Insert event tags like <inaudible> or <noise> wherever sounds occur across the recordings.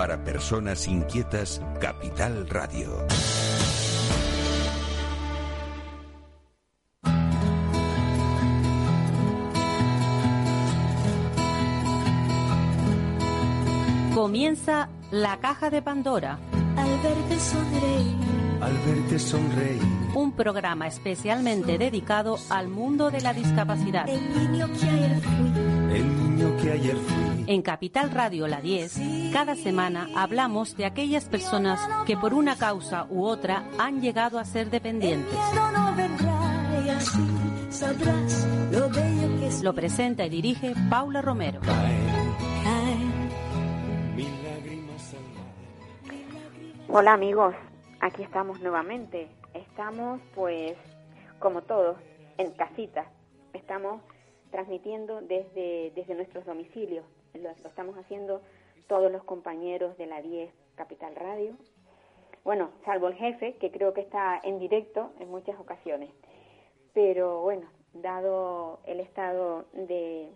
Para personas inquietas, Capital Radio. Comienza la caja de Pandora. Al verte sonreír. Al verte. Un programa especialmente dedicado al mundo de la discapacidad. El niño que ayer fui. El niño que ayer fui. En Capital Radio La 10, cada semana hablamos de aquellas personas que por una causa u otra han llegado a ser dependientes. Lo presenta y dirige Paula Romero. Hola amigos, aquí estamos nuevamente. Estamos pues como todos en casita. Estamos transmitiendo desde, desde nuestros domicilios. Lo, estamos haciendo todos los compañeros de la 10 Capital Radio. Bueno, salvo el jefe, que creo que está en directo en muchas ocasiones. Pero bueno, dado el estado de,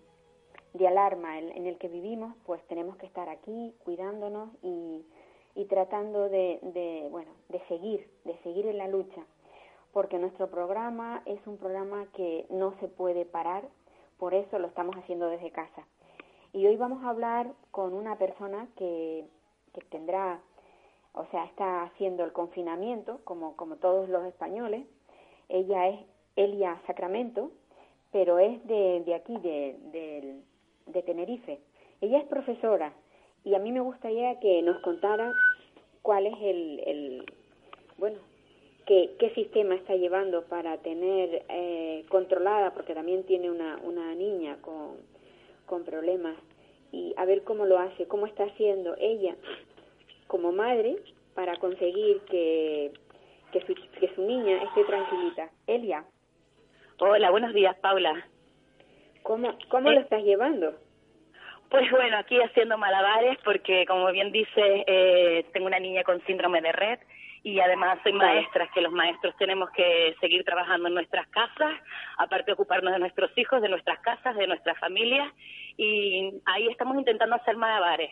de alarma en, en el que vivimos, pues tenemos que estar aquí cuidándonos y, y tratando de, de, bueno, de seguir, de seguir en la lucha, porque nuestro programa es un programa que no se puede parar, por eso lo estamos haciendo desde casa. Y hoy vamos a hablar con una persona que, que tendrá, o sea, está haciendo el confinamiento, como, como todos los españoles. Ella es Elia Sacramento, pero es de, de aquí, de, de, de Tenerife. Ella es profesora y a mí me gustaría que nos contara cuál es el, el bueno, qué, qué sistema está llevando para tener eh, controlada, porque también tiene una, una niña con, con problemas, y a ver cómo lo hace, cómo está haciendo ella como madre para conseguir que, que, su, que su niña esté tranquilita. Elia, Hola, buenos días, Paula. ¿cómo, cómo Eh. lo estás llevando? Pues bueno, aquí haciendo malabares porque, como bien dice, eh, tengo una niña con síndrome de red y además soy maestra, que los maestros tenemos que seguir trabajando en nuestras casas, aparte de ocuparnos de nuestros hijos, de nuestras casas, de nuestras familias y ahí estamos intentando hacer malabares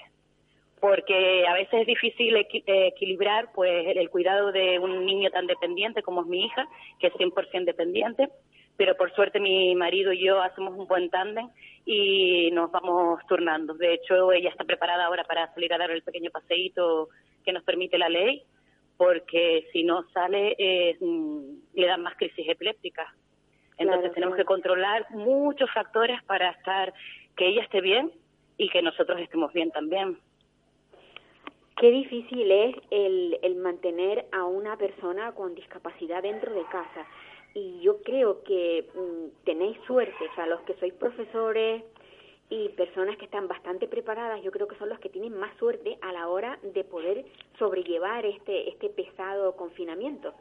porque a veces es difícil equi- eh, equilibrar pues el, el cuidado de un niño tan dependiente como es mi hija, que es 100% dependiente, pero por suerte mi marido y yo hacemos un buen tándem y nos vamos turnando. De hecho, ella está preparada ahora para salir a dar el pequeño paseíto que nos permite la ley, porque si no sale eh, mm, le dan más crisis epilépticas. Entonces Claro, tenemos claro. que controlar muchos factores para estar que ella esté bien y que nosotros estemos bien también. Qué difícil es el, el mantener a una persona con discapacidad dentro de casa. Y yo creo que mm, tenéis suerte, o sea, los que sois profesores y personas que están bastante preparadas, yo creo que son los que tienen más suerte a la hora de poder sobrellevar este, este pesado confinamiento.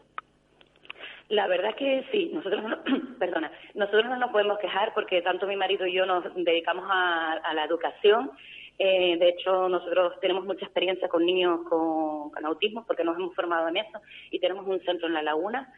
La verdad que sí, nosotros no, <clears throat> perdona, nosotros no nos podemos quejar porque tanto mi marido y yo nos dedicamos a, a la educación. Eh, de hecho, nosotros tenemos mucha experiencia con niños con autismo porque nos hemos formado en eso y tenemos un centro en La Laguna.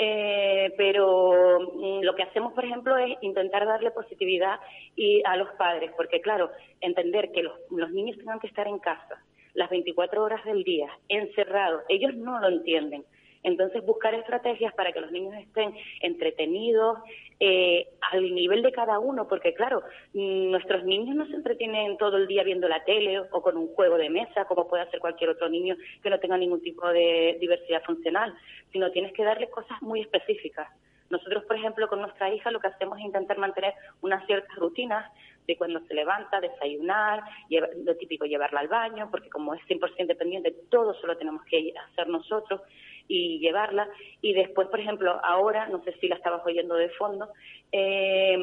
Eh, pero mm, lo que hacemos, por ejemplo, es intentar darle positividad y a los padres, porque claro, entender que los, los niños tengan que estar en casa las 24 horas del día, encerrados, ellos no lo entienden. Entonces, buscar estrategias para que los niños estén entretenidos eh, al nivel de cada uno, porque claro, nuestros niños no se entretienen todo el día viendo la tele o con un juego de mesa, como puede hacer cualquier otro niño que no tenga ningún tipo de diversidad funcional, sino tienes que darles cosas muy específicas. Nosotros, por ejemplo, con nuestra hija lo que hacemos es intentar mantener unas ciertas rutinas de cuando se levanta, desayunar, lleva- lo típico llevarla al baño, porque como es 100% dependiente, todo solo tenemos que hacer nosotros y llevarla. Y después, por ejemplo, ahora, no sé si la estabas oyendo de fondo, eh,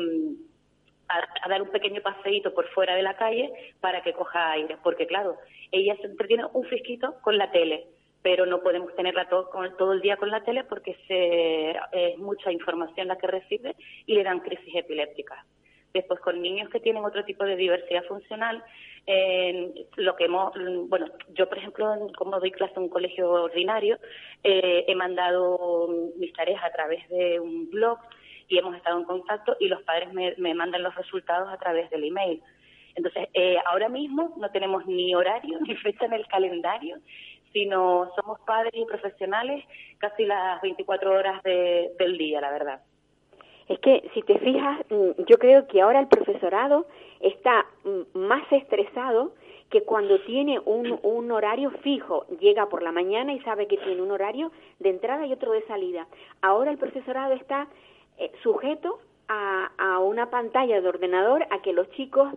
a, a dar un pequeño paseíto por fuera de la calle para que coja aire, porque claro, ella se entretiene un fisquito con la tele, pero no podemos tenerla todo, con- todo el día con la tele porque se, es mucha información la que recibe y le dan crisis epilépticas. Después con niños que tienen otro tipo de diversidad funcional, eh, lo que hemos, bueno, yo por ejemplo, como doy clase en un colegio ordinario, eh, he mandado mis tareas a través de un blog y hemos estado en contacto y los padres me, me mandan los resultados a través del email. Entonces, eh, ahora mismo no tenemos ni horario <laughs> ni fecha en el calendario, sino somos padres y profesionales casi las 24 horas del día, la verdad. Es que si te fijas, mm, yo creo que ahora el profesorado está más estresado que cuando tiene un, un horario fijo, llega por la mañana y sabe que tiene un horario de entrada y otro de salida. Ahora el profesorado está eh, sujeto a, a una pantalla de ordenador a que los chicos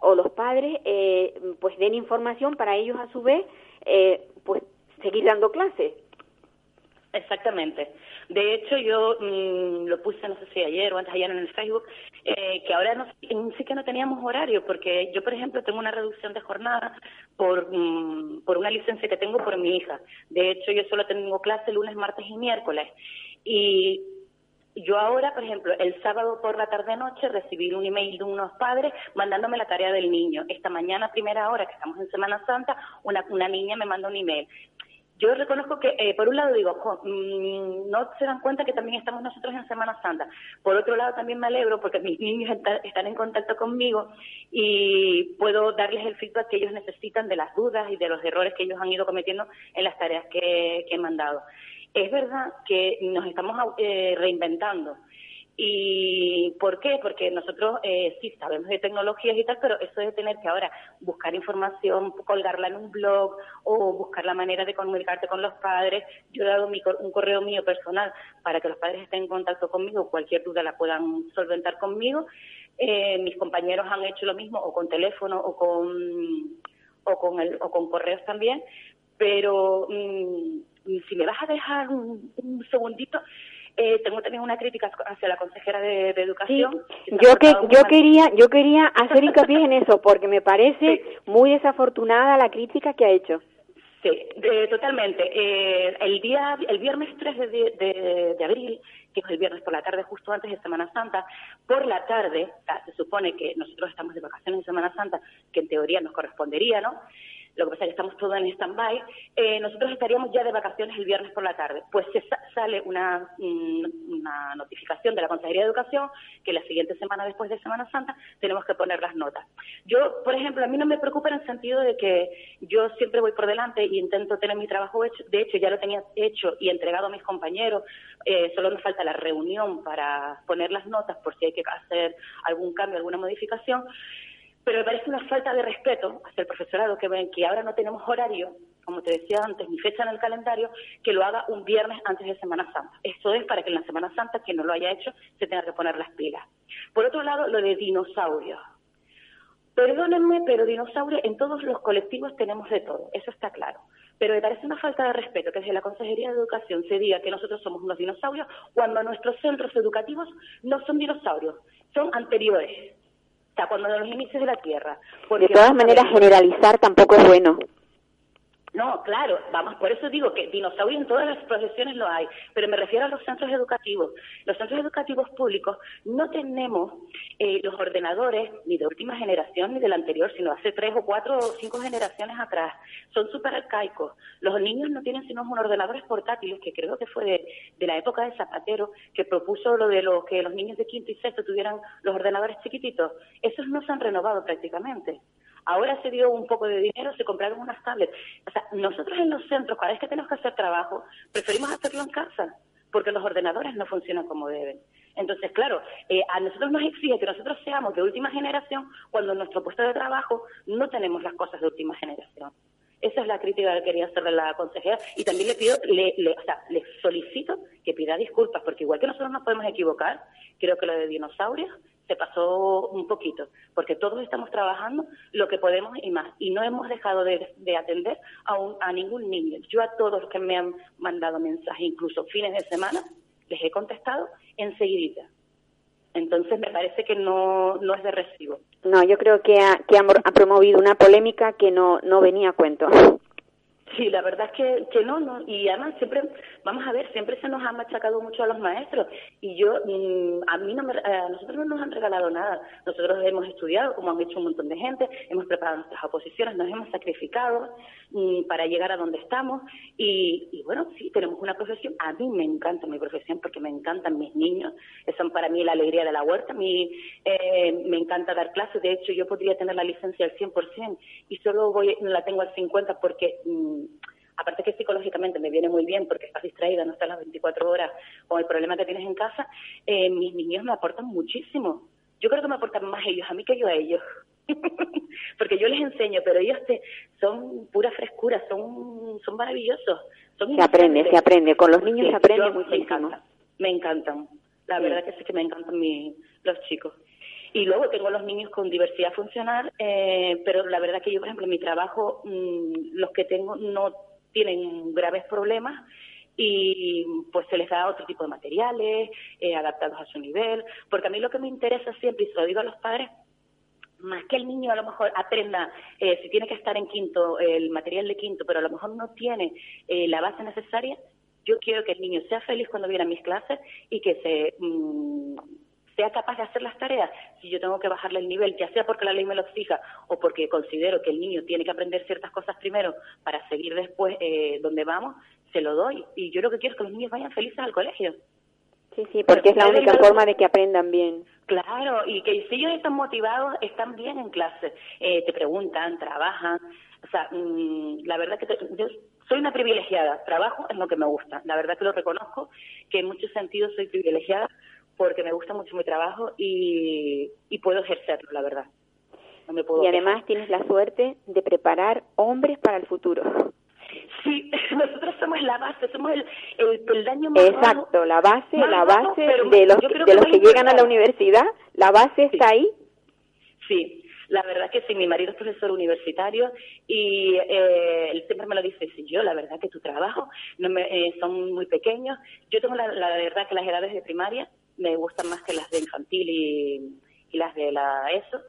o los padres eh, pues den información para ellos a su vez eh, pues seguir dando clases. Exactamente. De hecho, yo mm, lo puse, no sé si ayer o antes ayer en el Facebook, eh, que ahora no, sí que no teníamos horario, porque yo, por ejemplo, tengo una reducción de jornada por, mm, por una licencia que tengo por mi hija. De hecho, yo solo tengo clase lunes, martes y miércoles. Y yo ahora, por ejemplo, el sábado por la tarde-noche recibí un email de unos padres mandándome la tarea del niño. Esta mañana, primera hora, que estamos en Semana Santa, una, una niña me manda un email. Yo reconozco que, eh, por un lado, digo, mm, no se dan cuenta que también estamos nosotros en Semana Santa. Por otro lado, también me alegro porque mis niños están en contacto conmigo y puedo darles el feedback que ellos necesitan de las dudas y de los errores que ellos han ido cometiendo en las tareas que he mandado. Es verdad que nos estamos eh, reinventando. ¿Y por qué? Porque nosotros eh, sí sabemos de tecnologías y tal, pero eso de tener que ahora buscar información, colgarla en un blog o buscar la manera de comunicarte con los padres. Yo he dado un correo mío personal para que los padres estén en contacto conmigo, cualquier duda la puedan solventar conmigo. Eh, mis compañeros han hecho lo mismo, o con teléfono o con, o con, el, o con correos también, pero. Mm, si me vas a dejar un, segundito, eh, tengo también una crítica hacia la consejera de, Educación. yo que yo quería yo quería hacer hincapié en eso porque me parece muy desafortunada la crítica que ha hecho. Sí, totalmente. Eh, el día el viernes 3 de, de, abril, que es el viernes por la tarde justo antes de Semana Santa, por la tarde, se supone que nosotros estamos de vacaciones en Semana Santa, que en teoría nos correspondería, ¿no? Lo que pasa es que estamos todos en stand-by, eh, nosotros estaríamos ya de vacaciones el viernes por la tarde. Pues se sale una, mm, una notificación de la Consejería de Educación que la siguiente semana después de Semana Santa tenemos que poner las notas. Yo, por ejemplo, a mí no me preocupa en el sentido de que yo siempre voy por delante e intento tener mi trabajo hecho. De hecho, ya lo tenía hecho y entregado a mis compañeros. Eh, solo nos falta la reunión para poner las notas por si hay que hacer algún cambio, alguna modificación pero me parece una falta de respeto hacia el profesorado que ven que ahora no tenemos horario, como te decía antes, ni fecha en el calendario, que lo haga un viernes antes de Semana Santa. Esto es para que en la Semana Santa, quien no lo haya hecho, se tenga que poner las pilas. Por otro lado, lo de dinosaurios. Perdónenme, pero dinosaurios en todos los colectivos tenemos de todo, eso está claro. Pero me parece una falta de respeto que desde la Consejería de Educación se diga que nosotros somos unos dinosaurios cuando nuestros centros educativos no son dinosaurios, son anteriores sea, cuando los inicios de la Tierra. de todas maneras, generalizar tampoco es bueno. No, claro, vamos, por eso digo que dinosaurios en todas las profesiones lo hay, pero me refiero a los centros educativos. Los centros educativos públicos no tenemos eh, los ordenadores ni de última generación ni de la anterior, sino hace tres o cuatro o cinco generaciones atrás. Son súper arcaicos. Los niños no tienen sino un ordenadores portátiles, que creo que fue de, la época de Zapatero, que propuso lo de que los niños de quinto y sexto tuvieran los ordenadores chiquititos. Esos no se han renovado prácticamente. Ahora se dio un poco de dinero, se compraron unas tablets. O sea, nosotros en los centros, cada vez que tenemos que hacer trabajo, preferimos hacerlo en casa, porque los ordenadores no funcionan como deben. Entonces, claro, eh, a nosotros nos exige que nosotros seamos de última generación cuando en nuestro puesto de trabajo no tenemos las cosas de última generación. Esa es la crítica que quería hacerle la consejera y también le pido, le, o sea, le solicito que pida disculpas porque igual que nosotros nos podemos equivocar, creo que lo de dinosaurios se pasó un poquito, porque todos estamos trabajando lo que podemos y más, y no hemos dejado de, atender a, a ningún niño. Yo a todos los que me han mandado mensajes, incluso fines de semana, les he contestado enseguida. Entonces me parece que no, no es de recibo. No, yo creo que ha, que ha, promovido una polémica que no, no venía a cuento. <laughs> Sí, la verdad es que, que no, no, y además siempre, vamos a ver, siempre se nos ha machacado mucho a los maestros, y yo, mm, a mí no me, a nosotros no nos han regalado nada, nosotros hemos estudiado, como han hecho un montón de gente, hemos preparado nuestras oposiciones, nos hemos sacrificado mm, para llegar a donde estamos, y, y bueno, sí, tenemos una profesión, a mí me encanta mi profesión porque me encantan mis niños, son para mí la alegría de la huerta, a eh, me encanta dar clases, de hecho yo podría tener la licencia al 100% y solo voy, la tengo al 50% porque... mm, aparte que psicológicamente me viene muy bien porque estás distraída, no estás las 24 horas con el problema que tienes en casa, eh, mis niños me aportan muchísimo. Yo creo que me aportan más ellos a mí que yo a ellos. <laughs> porque yo les enseño, pero ellos te, son pura frescura, son, son maravillosos. Son Se aprende, se aprende. Con los niños Sí, se aprende yo- Me muchísimo. encantan, me encantan. La Sí. verdad que sí que me encantan mi- los chicos. Y luego tengo los niños con diversidad funcional, eh, pero la verdad que yo, por ejemplo, en mi trabajo, mm, los que tengo no tienen graves problemas y pues se les da otro tipo de materiales eh, adaptados a su nivel, porque a mí lo que me interesa siempre, y se lo digo a los padres, más que el niño a lo mejor aprenda, eh, si tiene que estar en quinto, el material de quinto, pero a lo mejor no tiene eh, la base necesaria, yo quiero que el niño sea feliz cuando viene a mis clases y que se mm, sea capaz de hacer las tareas. Si yo tengo que bajarle el nivel, ya sea porque la ley me lo exija o porque considero que el niño tiene que aprender ciertas cosas primero para seguir después eh, donde vamos, se lo doy. Y yo lo que quiero es que los niños vayan felices al colegio. Sí, sí, porque es la única forma de que aprendan bien. Claro, y que si ellos están motivados, están bien en clase, eh, te preguntan, trabajan. O sea, mm, la verdad que te- yo soy una privilegiada, trabajo en lo que me gusta. La verdad que lo reconozco, que en muchos sentidos soy privilegiada porque me gusta mucho mi trabajo y, y puedo ejercerlo, la verdad. No me puedo Y además tienes la suerte de preparar hombres para el futuro. Sí, <laughs> nosotros somos la base, somos el, el peldaño más bajo. Exacto, la base, la base de los de los más que llegan a la universidad, la base está ahí. Sí, la verdad que sí, mi marido es profesor universitario y eh, él siempre me lo dice, sí, yo la verdad que tu trabajo no me, eh, son muy pequeños. Yo tengo la, la verdad que las edades de primaria me gustan más que las de infantil y, y las de la ESO.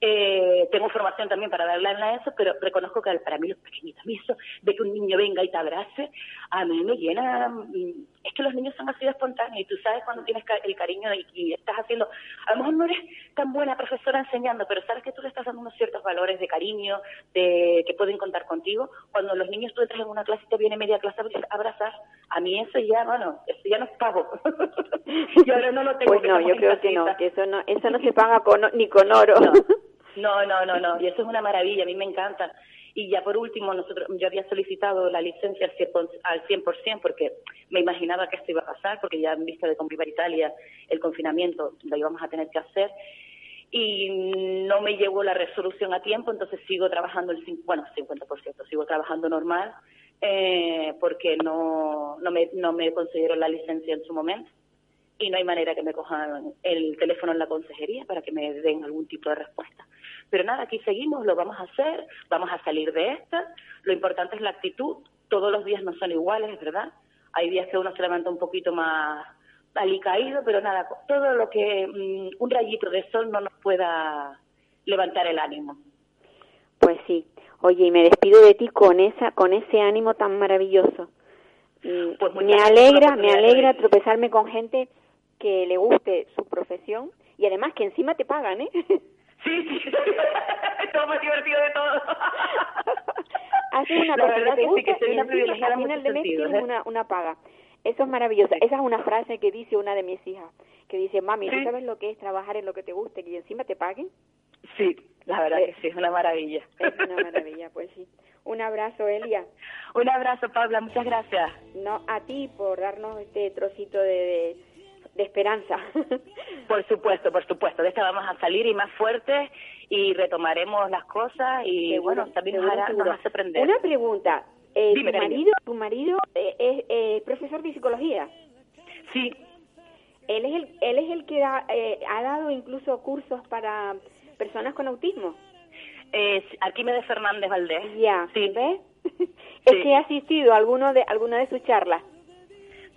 Eh, tengo formación también para darla en la ESO, pero reconozco que para mí los pequeñitos, eso de que un niño venga y te abrace, a mí me llena, mm, es que los niños son así de espontáneos y tú sabes cuando tienes el cariño y, y estás haciendo, a lo mejor no eres tan buena profesora enseñando, pero sabes que tú le estás dando unos ciertos valores de cariño, de que pueden contar contigo. Cuando los niños tú entras en una clase y te viene media clase a abrazar, a mí eso ya, bueno, eso ya no es pago. <laughs> y ahora no lo tengo. Pues no, yo creo que no, que eso no, eso no se paga con, ni con oro. No, no, no, no, y eso es una maravilla, a mí me encanta. Y ya por último, nosotros, yo había solicitado la licencia al 100%, al 100% porque me imaginaba que esto iba a pasar, porque ya en vista de Convivar Italia, el confinamiento lo íbamos a tener que hacer. Y no me llegó la resolución a tiempo, entonces sigo trabajando el, bueno, 50%, sigo trabajando normal, eh, porque no, no, me, no me consiguieron la licencia en su momento y no hay manera que me cojan el teléfono en la consejería para que me den algún tipo de respuesta. Pero nada, aquí seguimos, lo vamos a hacer, vamos a salir de esta. Lo importante es la actitud. Todos los días no son iguales, es verdad. Hay días que uno se levanta un poquito más alicaído, pero nada, todo lo que mm, un rayito de sol no nos pueda levantar el ánimo. Pues sí. Oye, y me despido de ti con esa, con ese ánimo tan maravilloso. Pues me alegra, me alegra tropezarme con gente que le guste su profesión y además que encima te pagan, ¿eh? <laughs> Sí, sí, es <laughs> lo más divertido de todo. <laughs> Haces una La cosa verdad que sí, que soy una privilegiada al final de mes sentidos, ¿eh? una, una paga. Eso es maravilloso. Esa es una frase que dice una de mis hijas, que dice, mami, ¿tú Sí. sabes lo que es trabajar en lo que te guste y encima te paguen? Sí, la verdad Eh, que sí, es una maravilla. Es una maravilla, pues sí. Un abrazo, Elia. Un abrazo, Paula, muchas gracias. No a ti por darnos este trocito de, de, de esperanza. <laughs> Por supuesto, por supuesto. De esta vamos a salir y más fuertes y retomaremos las cosas y Seguro, bueno, también nos, hará, nos hace aprender. Una pregunta. Eh, Dime, tu marido, tu marido eh, es eh, profesor de psicología. Sí, Él es el, él es el que da, eh, ha dado incluso cursos para personas con autismo. eh, Arquímedes Fernández Valdés. Ya, Sí, ¿ves? <laughs> Es Sí. que he asistido a alguno de alguna de sus charlas.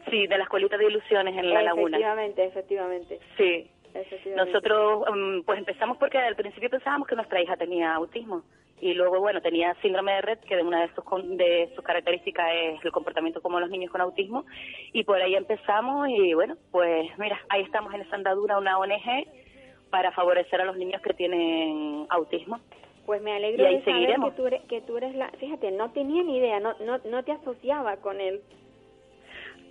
Sí, de la Escuelita de Ilusiones en La Laguna. Efectivamente, efectivamente. Sí. efectivamente. Nosotros, mm, pues empezamos porque al principio pensábamos que nuestra hija tenía autismo Y luego, bueno, tenía síndrome de Red, que de una de sus, con- de sus características es el comportamiento como los niños con autismo. Y por ahí empezamos y bueno, pues mira, ahí estamos en esa andadura, una ONG para favorecer a los niños que tienen autismo. Pues me alegro Y ahí de saber seguiremos. que tú, eres, que tú eres la... Fíjate, no tenía ni idea, no, no, no te asociaba con él.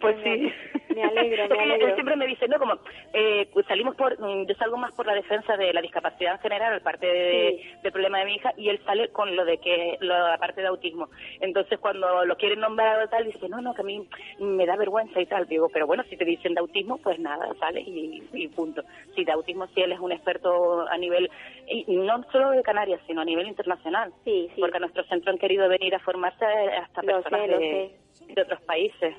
Pues sí. me alegro, me Porque alegro. Él siempre me dice, no, como eh, pues salimos por, mm, yo salgo más por la defensa de la discapacidad en general, aparte de, Sí. del problema de mi hija, y él sale con lo de que, lo, la parte de autismo. Entonces cuando lo quieren nombrar o tal, dice, no, no, que a mí me da vergüenza y tal. Digo, pero bueno, si te dicen de autismo, pues nada, sale y, y punto. Si de autismo, sí, él es un experto a nivel, y no solo de Canarias, sino a nivel internacional. Sí, sí. Porque a nuestro centro han querido venir a formarse hasta personas sé, de, de otros países.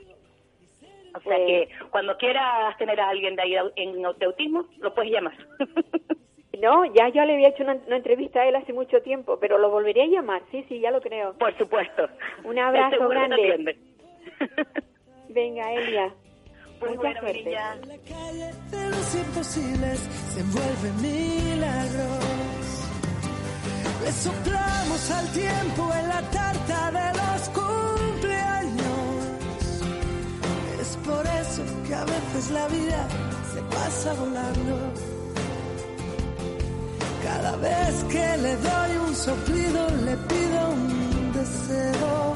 O sea que cuando quieras tener a alguien de ahí en de autismo, lo puedes llamar. <laughs> No, ya yo le había hecho una, una entrevista a él hace mucho tiempo, pero lo volvería a llamar, sí, sí, ya lo creo. Por supuesto. Un abrazo grande. <laughs> Venga, Elia. <laughs> Pues Mucha bueno, suerte. Mirilla, En la calle de los imposibles se envuelven milagros. Le soplamos al tiempo en la tarta de los cumpleaños. Por eso que a veces la vida se pasa volando. Cada vez que le doy un soplido le pido un deseo.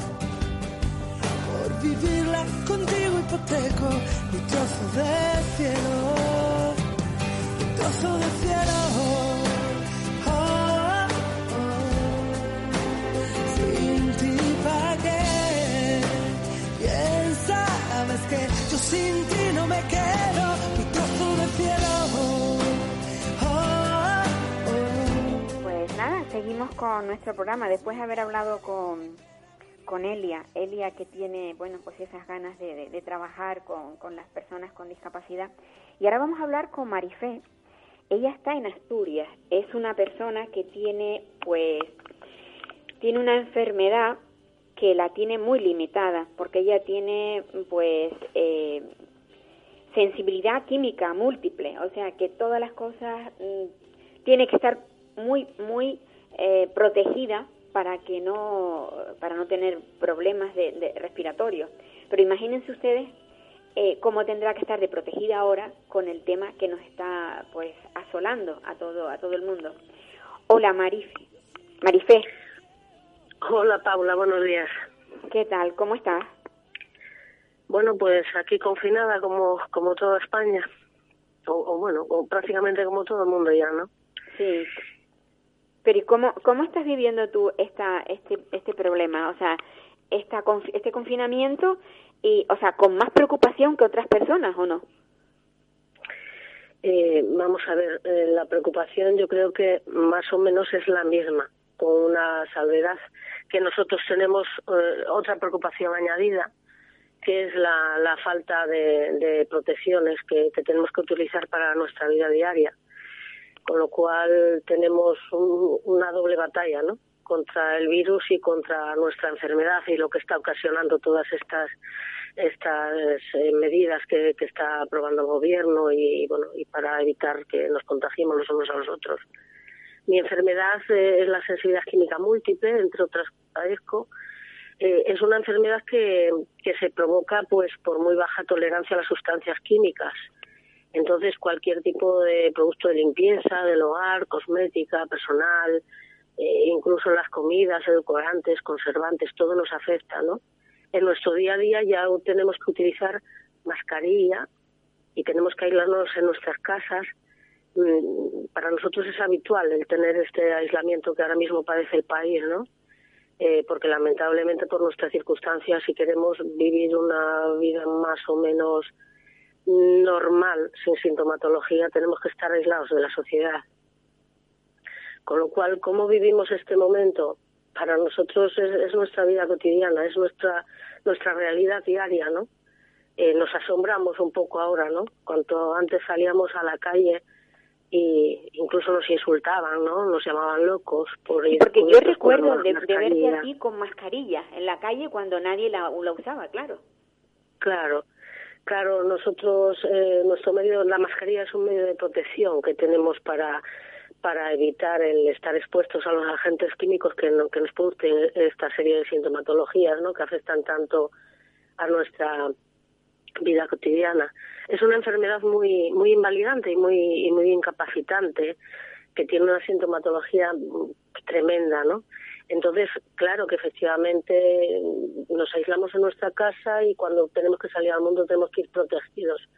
Por vivirla contigo hipoteco mi trozo de cielo, mi trozo de cielo. Oh, oh. Sin ti pa' sin ti no me mi. Pues nada, seguimos con nuestro programa. Después de haber hablado con, con Elia, Elia que tiene, bueno, pues esas ganas de, de- de trabajar con, con las personas con discapacidad. Y ahora vamos a hablar con Marifé. Ella está en Asturias. Es una persona que tiene, pues, tiene una enfermedad que la tiene muy limitada, porque ella tiene, pues, eh, sensibilidad química múltiple, o sea que todas las cosas mm, tiene que estar muy muy eh, protegida para que no para no tener problemas de, de respiratorios. Pero imagínense ustedes eh, cómo tendrá que estar de protegida ahora con el tema que nos está pues asolando a todo a todo el mundo. Hola Marife, Marifé, Hola Paula, buenos días. ¿qué tal? ¿Cómo estás? Bueno, pues aquí confinada como como toda España, o, o bueno, o prácticamente como todo el mundo ya, ¿no? Sí. Pero ¿y cómo, cómo estás viviendo tú esta, este, este problema? O sea, esta, este confinamiento, y, o sea, con más preocupación que otras personas, ¿o no? Eh, vamos a ver, eh, la preocupación yo creo que más o menos es la misma, con una salvedad que nosotros tenemos eh, otra preocupación añadida, que es la, falta de, protecciones que, que tenemos que utilizar para nuestra vida diaria. Con lo cual tenemos un- una doble batalla, ¿no? Contra el virus y contra nuestra enfermedad y lo que está ocasionando todas estas estas eh, medidas que, que está aprobando el gobierno y bueno y para evitar que nos contagiemos los unos a los otros. Mi enfermedad eh, es la sensibilidad química múltiple, entre otras padezco. Eh, es una enfermedad que, que se provoca pues por muy baja tolerancia a las sustancias químicas. Entonces, cualquier tipo de producto de limpieza, del hogar, cosmética, personal, eh, incluso las comidas, edulcorantes, conservantes, todo nos afecta, ¿no? En nuestro día a día ya tenemos que utilizar mascarilla y tenemos que aislarnos en nuestras casas. Mm, Para nosotros es habitual el tener este aislamiento que ahora mismo padece el país, ¿no? Eh, porque lamentablemente por nuestras circunstancias, si queremos vivir una vida más o menos normal, sin sintomatología, tenemos que estar aislados de la sociedad. Con lo cual, ¿cómo vivimos este momento? Para nosotros es, es nuestra vida cotidiana, es nuestra nuestra realidad diaria, ¿no? Eh, nos asombramos un poco ahora, ¿no? Cuanto antes salíamos a la calle y incluso nos insultaban, ¿no? Nos llamaban locos por ir porque yo recuerdo de, de verte mascarilla. a ti con mascarilla en la calle cuando nadie la, la usaba, claro. Claro, claro, nosotros, eh, nuestro medio, la mascarilla es un medio de protección que tenemos para, para evitar el estar expuestos a los agentes químicos que, no, que nos producen esta serie de sintomatologías ¿no? que afectan tanto a nuestra vida cotidiana. Es una enfermedad muy muy invalidante y muy y muy incapacitante que tiene una sintomatología tremenda, ¿no? Entonces, claro que efectivamente nos aislamos en nuestra casa y cuando tenemos que salir al mundo tenemos que ir protegidos.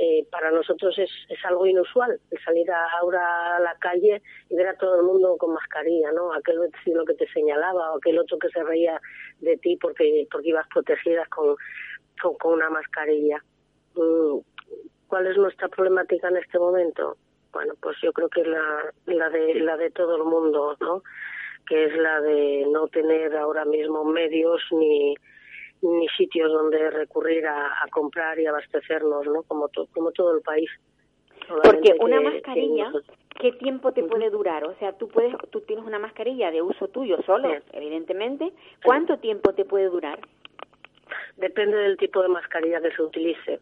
Eh, para nosotros es, es algo inusual el salir ahora a la calle y ver a todo el mundo con mascarilla, ¿no? Aquel vecino que te señalaba o aquel otro que se reía de ti porque, porque ibas protegidas con, con, una mascarilla. Mm, ¿Cuál es nuestra problemática en este momento? Bueno, pues yo creo que la, la, de, la de todo el mundo, ¿no? Que es la de no tener ahora mismo medios ni ni sitios donde recurrir a, comprar y abastecernos, ¿no? Como, como todo el país. Porque una mascarilla, ¿qué tiempo te puede durar? O sea, tú puedes, tú tienes una mascarilla de uso tuyo solo, evidentemente. ¿Cuánto tiempo te puede durar? Depende del tipo de mascarilla que se utilice.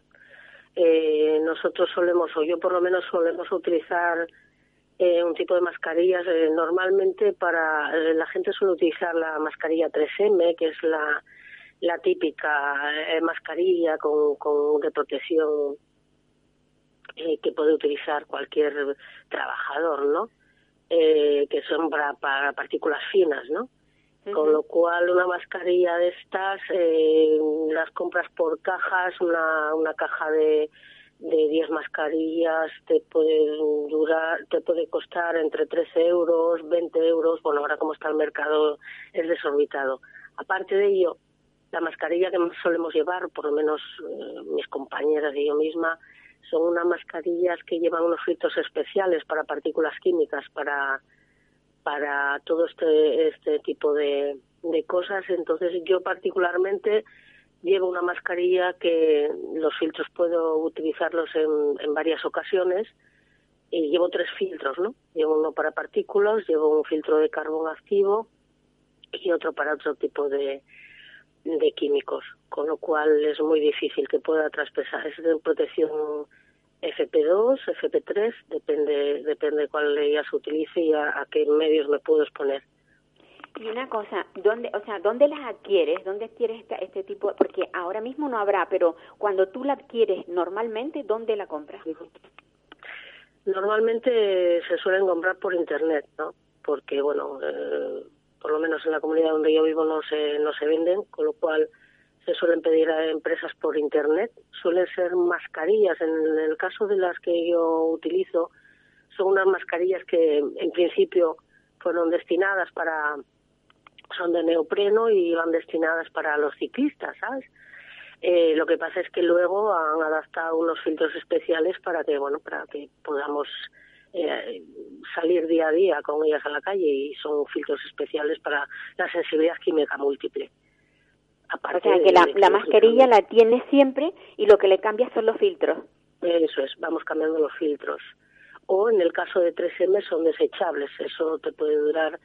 Eh, nosotros solemos, o yo por lo menos solemos utilizar eh, un tipo de mascarillas. Eh, normalmente para la gente suele utilizar la mascarilla 3M, que es la la típica eh, mascarilla con, con de protección eh, que puede utilizar cualquier trabajador, ¿no? Eh, que son para, para partículas finas, ¿no? Con lo cual una mascarilla de estas eh, las compras por cajas, una, una caja de de 10 mascarillas te puede durar, te puede costar entre 13 euros, 20 euros, bueno, ahora como está el mercado es desorbitado. Aparte de ello, la mascarilla que solemos llevar, por lo menos eh, mis compañeras y yo misma, son unas mascarillas que llevan unos filtros especiales para partículas químicas, para, para todo este, este tipo de, de cosas. Entonces yo particularmente llevo una mascarilla que los filtros puedo utilizarlos en, en varias ocasiones y llevo tres filtros, ¿no? Llevo uno para partículas, llevo un filtro de carbón activo y otro para otro tipo de, de químicos, con lo cual es muy difícil que pueda traspasar. Es de protección FP2, FP3, depende, depende cuál de ellas utilice y a, qué medios me puedo exponer. Y una cosa, ¿dónde, o sea, ¿dónde las adquieres? ¿Dónde adquieres este, este tipo? Porque ahora mismo no habrá, pero cuando tú la adquieres normalmente, ¿dónde la compras? Normalmente se suelen comprar por internet, ¿no? Porque, bueno, eh, por lo menos en la comunidad donde yo vivo no se, no se venden, con lo cual se suelen pedir a empresas por internet. Suelen ser mascarillas, en el caso de las que yo utilizo, son unas mascarillas que en principio fueron destinadas para, son de neopreno y van destinadas para los ciclistas, ¿sabes? Eh, lo que pasa es que luego han adaptado unos filtros especiales para que, bueno, para que podamos eh, salir día a día con ellas a la calle y son filtros especiales para la sensibilidad química múltiple. Aparte o sea, que la, la mascarilla la tiene siempre y lo que le cambia son los filtros. Eso es, vamos cambiando los filtros. O en el caso de 3M son desechables, eso te puede durar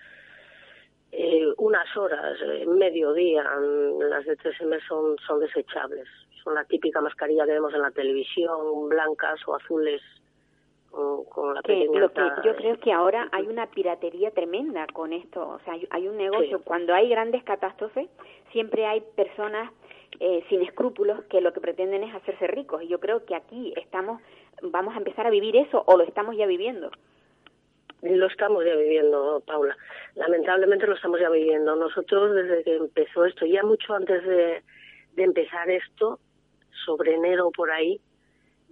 eh, unas horas, eh, medio día. Las de 3M son, son desechables. Son la típica mascarilla que vemos en la televisión, blancas o azules con, la que, lo que yo creo que ahora hay una piratería tremenda con esto. O sea hay, un negocio. Cuando hay grandes catástrofes siempre hay personas eh, sin escrúpulos que lo que pretenden es hacerse ricos. Y yo creo que aquí estamos vamos a empezar a vivir eso o lo estamos ya viviendo. Lo estamos ya viviendo, Paula. Lamentablemente lo estamos ya viviendo. Nosotros desde que empezó esto, ya mucho antes de, de empezar esto, sobre enero por ahí,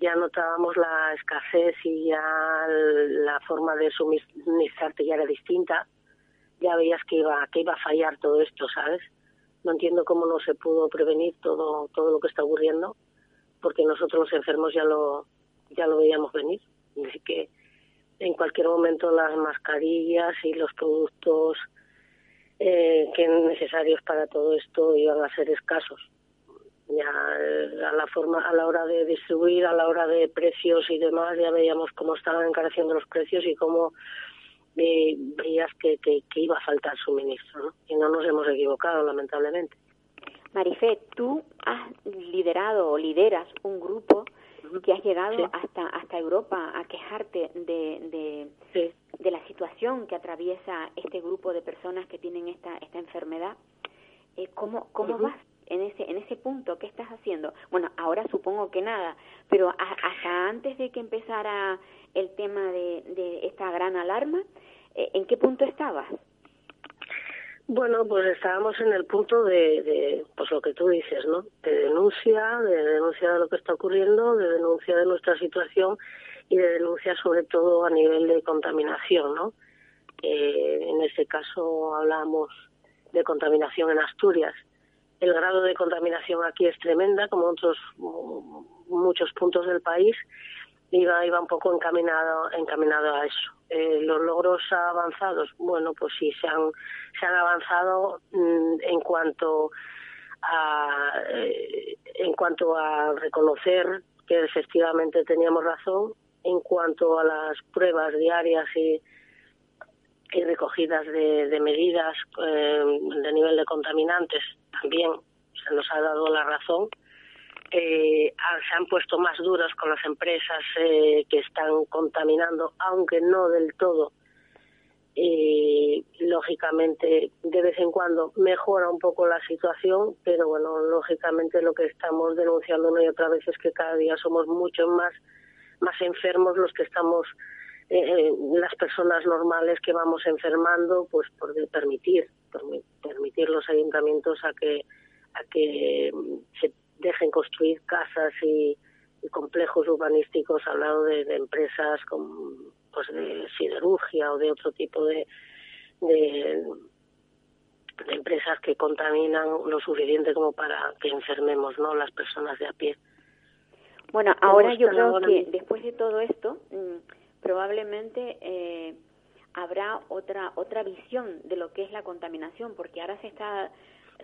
ya notábamos la escasez y ya la forma de suministrarte ya era distinta. Ya veías que iba, que iba a fallar todo esto, ¿sabes? No entiendo cómo no se pudo prevenir todo, todo lo que está ocurriendo, porque nosotros los enfermos ya lo, ya lo veíamos venir. Así que en cualquier momento las mascarillas y los productos eh, que necesarios para todo esto iban a ser escasos ya eh, a la forma a la hora de distribuir a la hora de precios y demás ya veíamos cómo estaban encareciendo los precios y cómo eh, veías que, que, iba a faltar suministro ¿no? y no nos hemos equivocado lamentablemente. Marifé tú has liderado o lideras un grupo que has llegado hasta hasta Europa a quejarte de de, de, la situación que atraviesa este grupo de personas que tienen esta esta enfermedad. Eh, ¿Cómo cómo vas en ese en ese punto? ¿Qué estás haciendo? Bueno, ahora supongo que nada, pero hasta antes de que empezara el tema de, de esta gran alarma, eh, ¿en qué punto estabas? Bueno, pues estábamos en el punto de, de, pues lo que tú dices, ¿no? De denuncia, de denuncia de lo que está ocurriendo, de denuncia de nuestra situación y de denuncia sobre todo a nivel de contaminación, ¿no? Eh, en este caso hablamos de contaminación en Asturias. El grado de contaminación aquí es tremenda, como otros muchos puntos del país, iba, iba un poco encaminado, encaminado a eso. Eh, los logros avanzados, bueno, pues sí, se han, avanzado mm, en cuanto a, eh, en cuanto a reconocer que efectivamente teníamos razón, en cuanto a las pruebas diarias y, recogidas de, de medidas eh, de nivel de contaminantes, también se nos ha dado la razón eh, se han puesto más duros con las empresas eh, que están contaminando, aunque no del todo. Y lógicamente, de vez en cuando mejora un poco la situación, pero bueno, lógicamente lo que estamos denunciando una y otra vez es que cada día somos mucho más, más enfermos los que estamos, eh, eh las personas normales que vamos enfermando, pues por permitir, permitir los ayuntamientos a que a que se dejen construir casas y, complejos urbanísticos al lado de, empresas con, pues de siderurgia o de otro tipo de, de, empresas que contaminan lo suficiente como para que enfermemos no las personas de a pie. Bueno, ahora yo creo que después de todo esto, mm, probablemente eh, habrá otra otra visión de lo que es la contaminación, porque ahora se está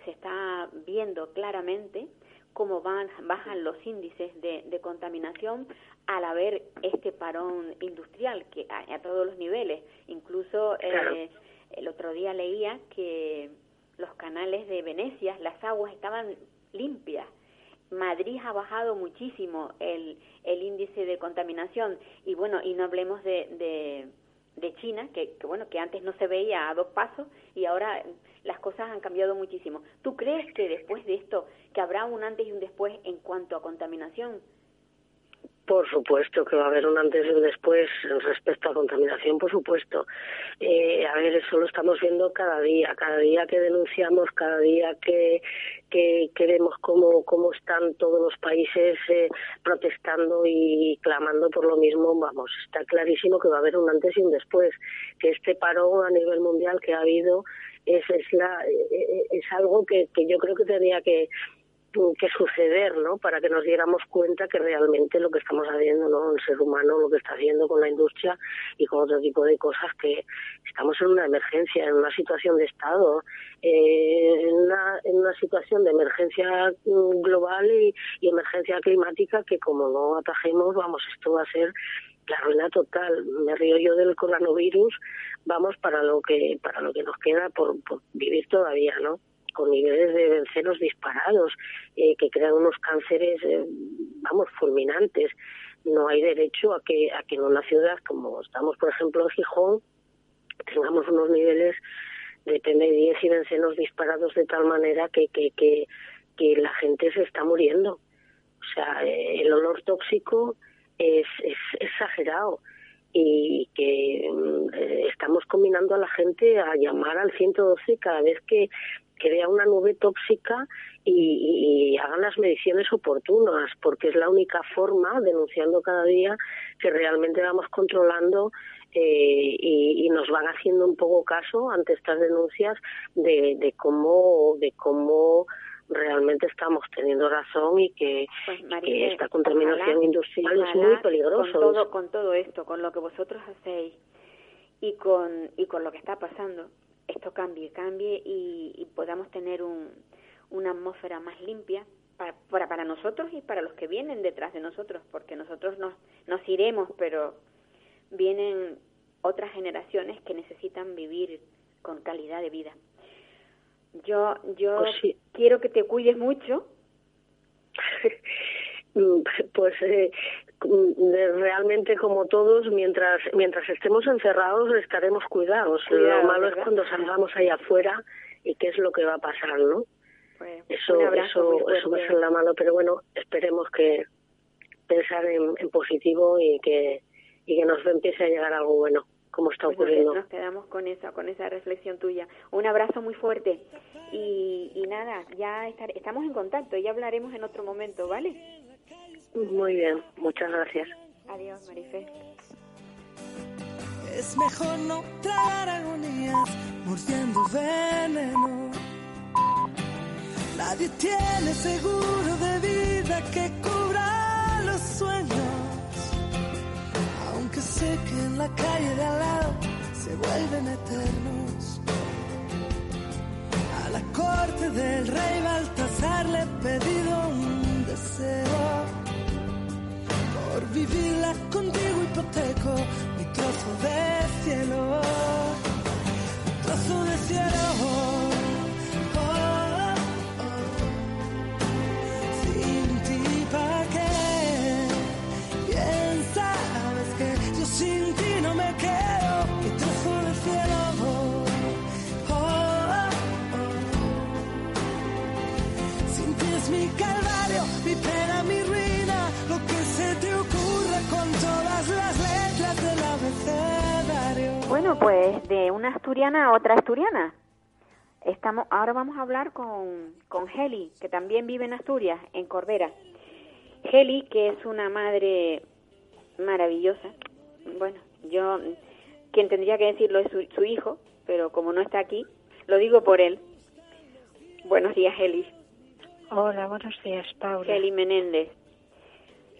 se está viendo claramente cómo van, bajan los índices de, de contaminación al haber este parón industrial que a, todos los niveles. Incluso eh, el otro día leía que los canales de Venecia, las aguas estaban limpias. Madrid ha bajado muchísimo el, el índice de contaminación y bueno, y no hablemos de, de, China, que, que bueno, que antes no se veía a dos pasos y ahora las cosas han cambiado muchísimo. ¿Tú crees que después de esto, que habrá un antes y un después en cuanto a contaminación? Por supuesto que va a haber un antes y un después respecto a contaminación, por supuesto. Eh, a ver, eso lo estamos viendo cada día, cada día que denunciamos, cada día que, que, vemos cómo, cómo están todos los países eh, protestando y clamando por lo mismo, vamos, está clarísimo que va a haber un antes y un después, que este parón a nivel mundial que ha habido es, es, la, es algo que, que yo creo que tenía que, que suceder, ¿no? Para que nos diéramos cuenta que realmente lo que estamos haciendo, ¿no? El ser humano, lo que está haciendo con la industria y con otro tipo de cosas, que estamos en una emergencia, en una situación de Estado, eh, en, una, situación de emergencia global y, y emergencia climática que como no atajemos, vamos, esto va a ser la ruina total. Me río yo del coronavirus, vamos para lo que para lo que nos queda por, por vivir todavía, ¿no? Con niveles de bencenos disparados eh, que crean unos cánceres, eh, vamos, fulminantes. No hay derecho a que a que en una ciudad como estamos, por ejemplo, en Gijón, tengamos unos niveles de PM10 y bencenos disparados de tal manera que que la gente se está muriendo. O sea, eh, el olor tóxico es, es exagerado y que mm, estamos combinando a la gente a llamar al 112 cada vez que, que vea una nube tóxica y, y, hagan las mediciones oportunas, porque es la única forma, denunciando cada día, que realmente vamos controlando eh, y, y, nos van haciendo un poco caso ante estas denuncias de, de cómo de cómo realmente estamos teniendo razón y que, pues, esta contaminación industrial es muy peligrosa. Con todo, con todo esto, con lo que vosotros hacéis y con, y con lo que está pasando, esto cambie, cambie y, y podamos tener un, una atmósfera más limpia para, para, para nosotros y para los que vienen detrás de nosotros, porque nosotros nos, nos iremos, pero vienen otras generaciones que necesitan vivir con calidad de vida. Yo, yo pues quiero que te cuides mucho. <laughs> mm, pues eh, realmente como todos, mientras mientras estemos encerrados estaremos cuidados. lo malo es cuando salgamos allá afuera y qué es lo que va a pasar, ¿no? Pues, eso, eso, eso va a ser la malo, pero bueno, esperemos que pensar en, en positivo y que y que nos empiece a llegar algo bueno como está pues ocurriendo. Nos quedamos con esa, con esa reflexión tuya. Un abrazo muy fuerte y, y nada, ya estar, estamos en contacto, ya hablaremos en otro momento, ¿vale? Muy bien, muchas gracias. Adiós, Marifé. Es mejor no tragar agonías mordiendo veneno. Nadie tiene seguro de vida que cubra los sueños. Aunque sé que en la calle de al lado se vuelven eternos. A la corte del rey Baltasar le he pedido un deseo. Por vivirla contigo hipoteco mi trozo de cielo. Mi trozo de cielo. Oh, oh, ti, ¿pa' qué? Bien sabes que yo sin ti no me quedo. Mi trozo de cielo. Oh, oh, oh. Sin ti es mi calvario, mi pena, Bueno, pues de una asturiana a otra asturiana. Estamos, ahora vamos a hablar con, con Heli, que también vive en Asturias, en Corbera. Heli, que es una madre maravillosa. Bueno, yo, quien tendría que decirlo es su, su hijo, pero como no está aquí, lo digo por él. Buenos días, Heli. Hola, buenos días, Paula. Heli Menéndez.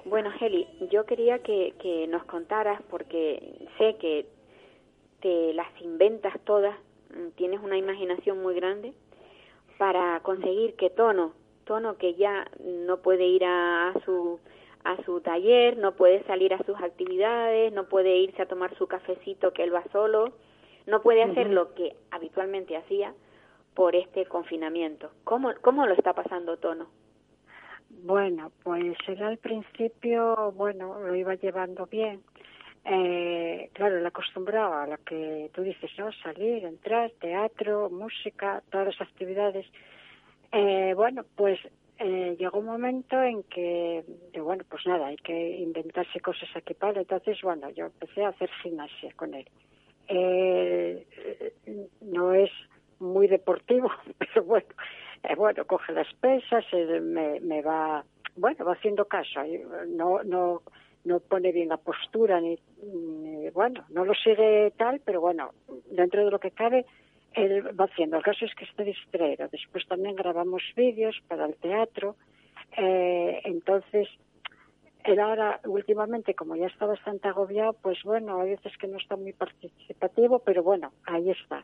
Bueno, Heli, yo quería que, que nos contaras, porque sé que te las inventas todas, mm, tienes una imaginación muy grande, para conseguir que Tono, Tono que ya no puede ir a, a su a su taller, no puede salir a sus actividades, no puede irse a tomar su cafecito que él va solo, no puede hacer lo que habitualmente hacía por este confinamiento. ¿Cómo, cómo lo está pasando Tono? Bueno, pues él al principio, bueno, lo iba llevando bien. Eh, claro, le acostumbraba a lo que tú dices, ¿no? Salir, entrar, teatro, música, todas las actividades. Eh, bueno, pues eh, llegó un momento en que, bueno, pues nada, hay que inventarse cosas aquí para. Entonces, bueno, yo empecé a hacer gimnasia con él. Eh, no es muy deportivo, <laughs> pero bueno, eh, bueno, coge las pesas, me, me va, bueno, va haciendo caso, no, no, no pone bien la postura ni, bueno, no lo sigue tal, pero bueno, dentro de lo que cabe, él va haciendo. El caso es que esté distraído. Después también grabamos vídeos para el teatro, eh, entonces él ahora, últimamente, como ya está bastante agobiado, pues bueno, hay veces que no está muy participativo, pero bueno, ahí está.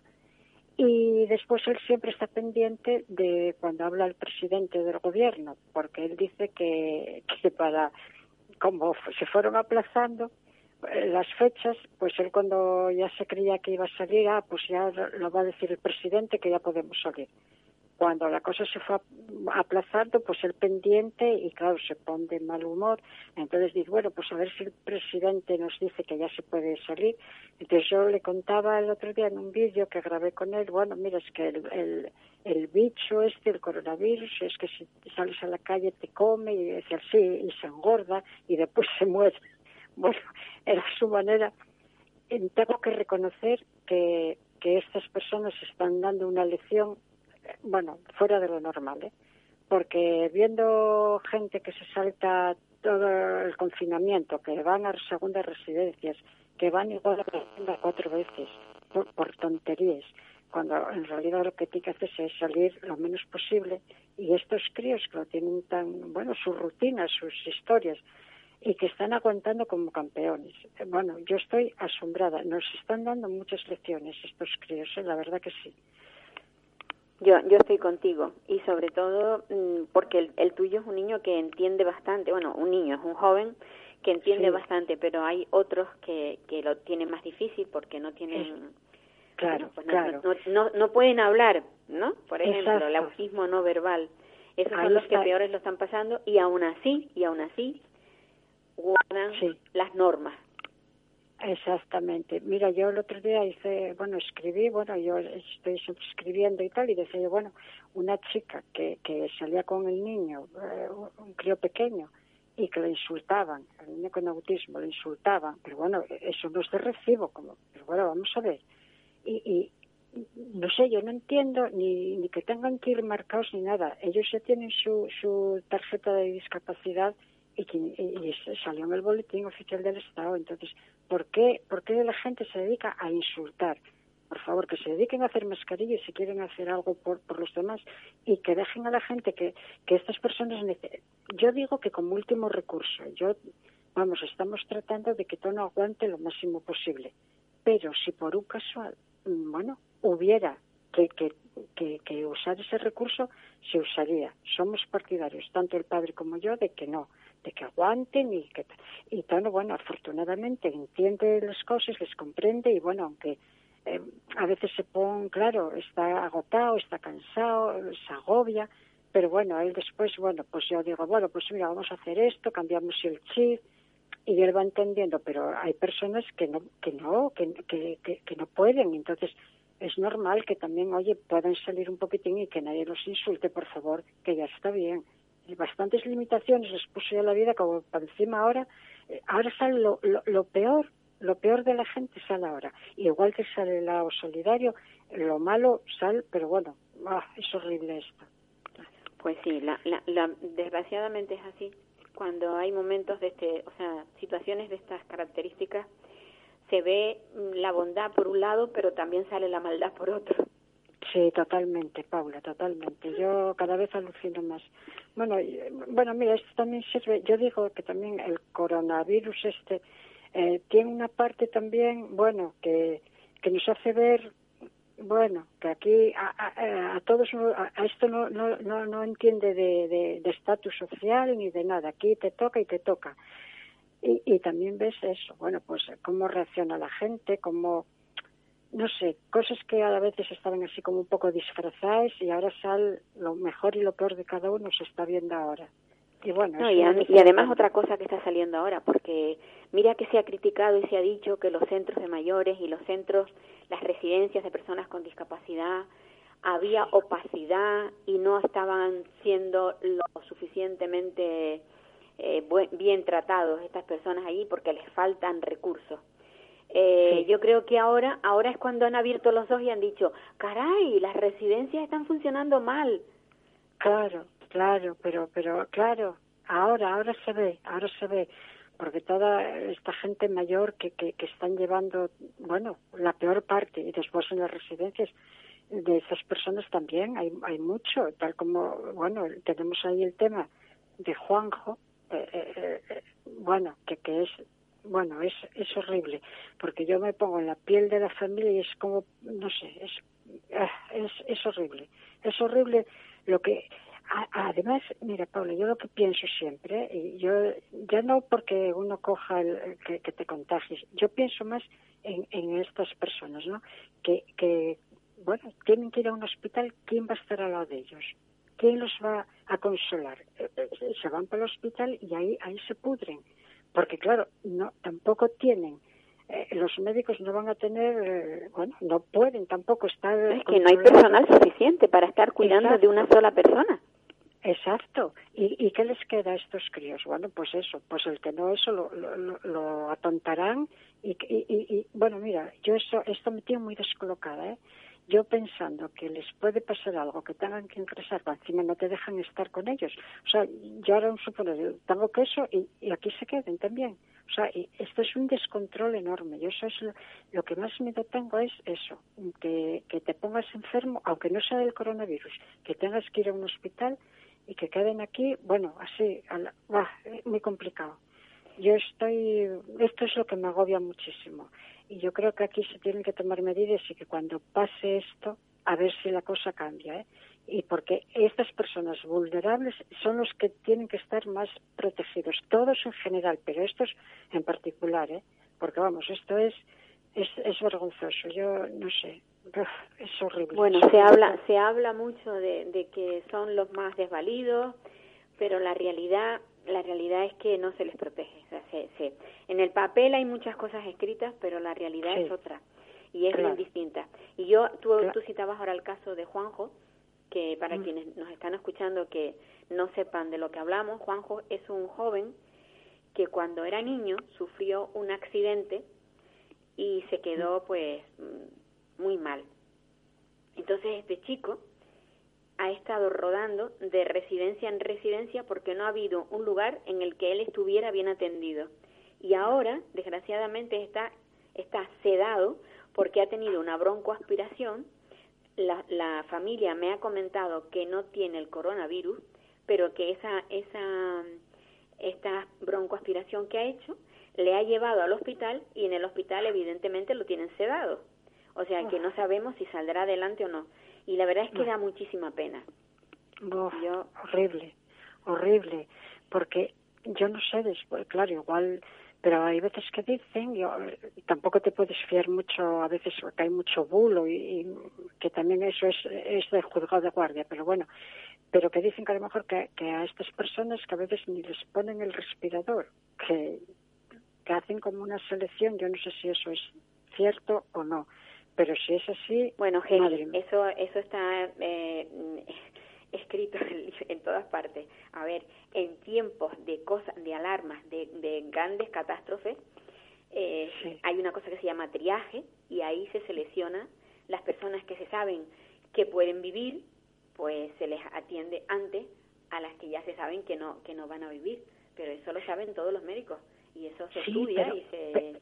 Y después él siempre está pendiente de cuando habla el presidente del gobierno, porque él dice que, <laughs> que para, como se fueron aplazando eh, las fechas, pues él cuando ya se creía que iba a salir, ah, pues ya lo va a decir el presidente que ya podemos salir cuando la cosa se fue aplazando, pues el pendiente y claro, se pone de mal humor. Entonces dice, bueno, pues a ver si el presidente nos dice que ya se puede salir. Entonces yo le contaba el otro día en un vídeo que grabé con él, bueno, mira, es que el, el, el bicho este, el coronavirus, es que si sales a la calle te come y dice así, y se engorda y después <laughs> se muere. Bueno, era su manera. Tengo que reconocer que estas personas están dando una lección bueno, fuera de lo normal, ¿eh? Porque viendo gente que se salta todo el confinamiento, que van a segundas residencias, que van igual a la tienda cuatro veces por, por tonterías, cuando en realidad lo que tiene que hacerse es salir lo menos posible, y estos críos que lo tienen tan, bueno, sus rutinas, sus historias, y que están aguantando como campeones. Bueno, yo estoy asombrada. Nos están dando muchas lecciones estos críos, ¿eh? la verdad que sí. Yo, yo estoy contigo y sobre todo mm, porque el, el tuyo es un niño que entiende bastante, bueno, un niño, es un joven que entiende Sí. bastante, pero hay otros que, que lo tienen más difícil porque no tienen, Claro, bueno, pues no, claro. no, no, no pueden hablar, ¿no? Por ejemplo, el autismo no verbal. Esos son los que peores lo están pasando y aún así, y aún así, guardan las normas. Exactamente. Mira, yo el otro día hice, bueno, escribí, bueno, yo estoy escribiendo y tal, y decía, bueno, una chica que, que salía con el niño, eh, un crío pequeño, y que le insultaban, al niño con autismo le insultaban, pero bueno, eso no es de recibo, como, pero bueno, vamos a ver. Y, y no sé, yo no entiendo ni, ni que tengan que ir marcados ni nada. Ellos ya tienen su, su tarjeta de discapacidad y, y, salió en el boletín oficial del Estado. Entonces, ¿por qué, ¿por qué la gente se dedica a insultar? Por favor, que se dediquen a hacer mascarillas si quieren hacer algo por, por los demás y que dejen a la gente que, que estas personas. Yo digo que como último recurso, yo, vamos, estamos tratando de que todo no aguante lo máximo posible. Pero si por un casual, mm, bueno, hubiera que, que, que, que usar ese recurso, se usaría. Somos partidarios, tanto el padre como yo, de que no de que aguanten y que y todo bueno afortunadamente entiende las cosas les comprende y bueno aunque eh, a veces se pone claro está agotado está cansado se agobia pero bueno él después bueno pues yo digo bueno pues mira vamos a hacer esto cambiamos el chip y él va entendiendo pero hay personas que no que no que, que, que, que no pueden entonces es normal que también, oye, puedan salir un poquitín y que nadie los insulte, por favor, que ya está bien bastantes limitaciones les puso ya la vida como para encima ahora eh, ahora sale lo, lo, peor lo peor de la gente sale ahora. Igual que sale el lado solidario lo malo sale pero bueno ah, es horrible esto. Pues sí la, la, desgraciadamente es así. Cuando hay momentos de este o sea situaciones de estas características se ve la bondad por un lado pero también sale la maldad por otro Sí, totalmente, Paula, totalmente. Yo cada vez alucino más. Bueno, bueno, mira, esto también sirve. Yo digo que también el coronavirus este eh, tiene una parte también, bueno, que, que nos hace ver, bueno, que aquí a, a, todos, a, esto no, no, no, no entiende de estatus de, social ni de nada. Aquí te toca y te toca. Y, y también ves eso, bueno, pues cómo reacciona la gente, cómo no sé, cosas que a veces estaban así como un poco disfrazadas y ahora sale lo mejor y lo peor de cada uno se está viendo ahora. Y bueno, y, además otra cosa que está saliendo ahora, porque mira que se ha criticado y se ha dicho que los centros de mayores y los centros, las residencias de personas con discapacidad, había opacidad y no estaban siendo lo suficientemente eh, bien tratados estas personas allí porque les faltan recursos. Eh, Yo creo que ahora, ahora es cuando han abierto los ojos y han dicho, caray, las residencias están funcionando mal. Claro, claro, pero, pero, claro, ahora, ahora se ve, ahora se ve, porque toda esta gente mayor que, que, que están llevando, bueno, la peor parte, y después en las residencias, de esas personas también hay, hay mucho, tal como, bueno, tenemos ahí el tema de Juanjo, eh, eh, eh bueno, que, que es bueno, es, es horrible, porque yo me pongo en la piel de la familia y es como, no sé, es, ah, es, es horrible. Es horrible lo que, además, mira, Pablo, yo lo que pienso siempre, y yo ya no porque uno coja el, que, que, te contagies, yo pienso más en, en estas personas, ¿no? Que, bueno, tienen que ir a un hospital, ¿quién va a estar al lado de ellos? ¿Quién los va a consolar? Eh, eh, se van para el hospital y ahí, ahí se pudren porque claro, no tampoco tienen eh, los médicos no van a tener, eh, bueno, no pueden tampoco estar. Es que no hay personal suficiente para estar cuidando de una sola persona. Exacto. ¿Y, ¿Y qué les queda a estos críos? Bueno, pues eso, pues el que no eso lo, lo, lo atontarán y, y, y, bueno, mira, yo eso, esto me tiene muy descolocada, ¿eh? Yo pensando que les puede pasar algo, que tengan que ingresar, encima no te dejan estar con ellos. O sea, yo ahora un suponer, tengo que eso y, aquí se queden también. O sea, y esto es un descontrol enorme. Yo eso es lo, que más miedo tengo es eso, que, te pongas enfermo, aunque no sea del coronavirus, que tengas que ir a un hospital y que queden aquí, bueno, así, muy complicado. Yo estoy, esto es lo que me agobia muchísimo. Y yo creo que aquí se tienen que tomar medidas y que cuando pase esto, a ver si la cosa cambia. ¿eh? Y porque estas personas vulnerables son los que tienen que estar más protegidos, todos en general, pero estos en particular, ¿eh? porque vamos, esto es, es, es vergonzoso. Yo no sé, <laughs> es horrible. Bueno, se habla, se habla mucho de, de que son los más desvalidos, pero la realidad la realidad es que no se les protege. O en el papel hay muchas cosas escritas, pero la realidad es otra y es bien distinta. Y yo, tú, tú citabas ahora el caso de Juanjo, que para mm. quienes nos están escuchando que no sepan de lo que hablamos, Juanjo es un joven que cuando era niño sufrió un accidente y se quedó mm. pues muy mal. Entonces este chico ha estado rodando de residencia en residencia porque no ha habido un lugar en el que él estuviera bien atendido. Y ahora, desgraciadamente, está, está sedado porque ha tenido una broncoaspiración. La, la familia me ha comentado que no tiene el coronavirus, pero que esa, esa, esta broncoaspiración que ha hecho le ha llevado al hospital y en el hospital evidentemente lo tienen sedado. O sea que no sabemos si saldrá adelante o no y la verdad es que da muchísima pena. Horrible, horrible, porque yo no sé, después, claro, igual, pero hay veces que dicen, yo, tampoco te puedes fiar mucho, a veces porque hay mucho bulo y, que también eso es, es de juzgado de guardia, pero bueno, pero que dicen que a lo mejor que, que a estas personas que a veces ni les ponen el respirador, que, que hacen como una selección, yo no sé si eso es cierto o no, pero si es así, bueno, Geni, eso eso está eh, escrito en, todas partes. A ver, en tiempos de cosas, de alarmas, de, de grandes catástrofes, eh, hay una cosa que se llama triaje y ahí se selecciona las personas que se saben que pueden vivir, pues se les atiende antes a las que ya se saben que no que no van a vivir, pero eso lo saben todos los médicos y eso se estudia y se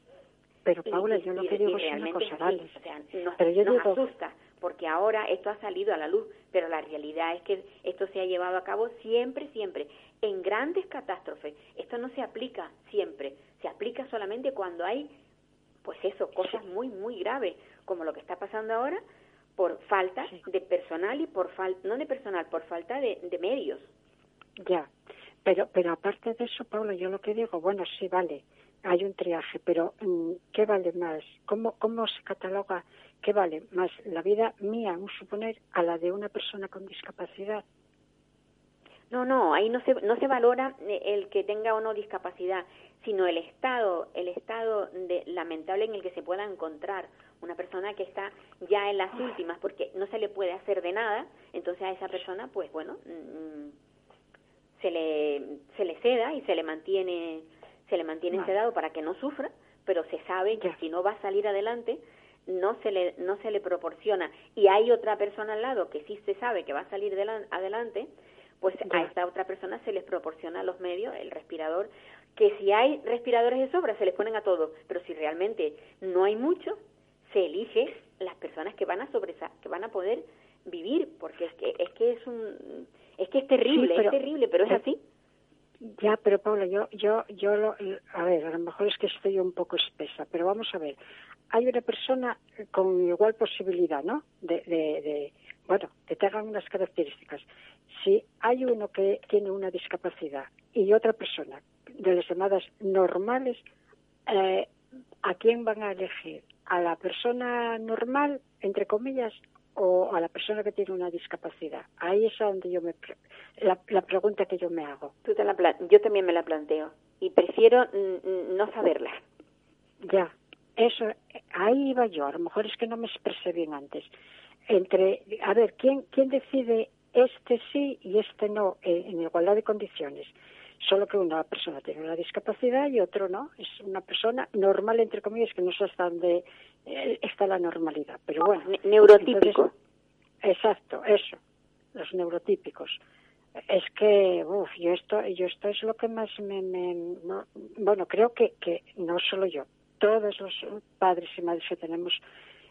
pero Paula, yo lo que digo es una cosa, vale. O sea, nos, pero yo nos asusta, porque ahora esto ha salido a la luz, pero la realidad es que esto se ha llevado a cabo siempre, siempre, en grandes catástrofes. Esto no se aplica siempre, se aplica solamente cuando hay, pues eso, cosas muy, muy graves, como lo que está pasando ahora, por falta de personal y por falta, no de personal, por falta de, de medios. Ya, pero, pero aparte de eso, Paula, yo lo que digo, bueno, sí, vale, hay un triaje, pero mm, ¿qué vale más? ¿Cómo, ¿Cómo se cataloga qué vale más la vida mía, un suponer, a la de una persona con discapacidad? No, no, ahí no se, no se valora eh, el que tenga o no discapacidad, sino el estado, el estado de, lamentable en el que se pueda encontrar una persona que está ya en las últimas, porque no se le puede hacer de nada, entonces a esa persona, pues bueno, mm, se le, se le ceda y se le mantiene se le mantiene sedado para que no sufra, pero se sabe que si no va a salir adelante, no se le no se le proporciona. Y hay otra persona al lado que sí se sabe que va a salir adelante, pues a esta otra persona se les proporciona los medios, el respirador, que si hay respiradores de sobra se les ponen a todos, pero si realmente no hay mucho, se elige las personas que van a sobresa que van a poder vivir, porque es que es que es un es que es terrible, es terrible, pero es así. Ya, pero Paula, yo, yo, yo, lo, a ver, a lo mejor es que estoy un poco espesa, pero vamos a ver. Hay una persona con igual posibilidad, ¿no? De, de, de bueno, que tengan unas características. Si hay uno que tiene una discapacidad y otra persona de las llamadas normales, eh, ¿a quién van a elegir? ¿A la persona normal, entre comillas, o a la persona que tiene una discapacidad. Ahí es donde yo me la, la pregunta que yo me hago. Tú te la yo también me la planteo y prefiero no saberla. Ya, eso ahí iba yo. A lo mejor es que no me expresé bien antes. Entre, a ver, quién quién decide este sí y este no eh, en igualdad de condiciones solo que una persona tiene una discapacidad y otro no. Es una persona normal, entre comillas, que no sé hasta dónde eh, está la normalidad. Pero bueno. neurotípico. exacto, eso. Los neurotípicos. Es que, uff, yo esto, yo esto es lo que más me, me bueno, creo que, que no solo yo, todos los padres y madres que tenemos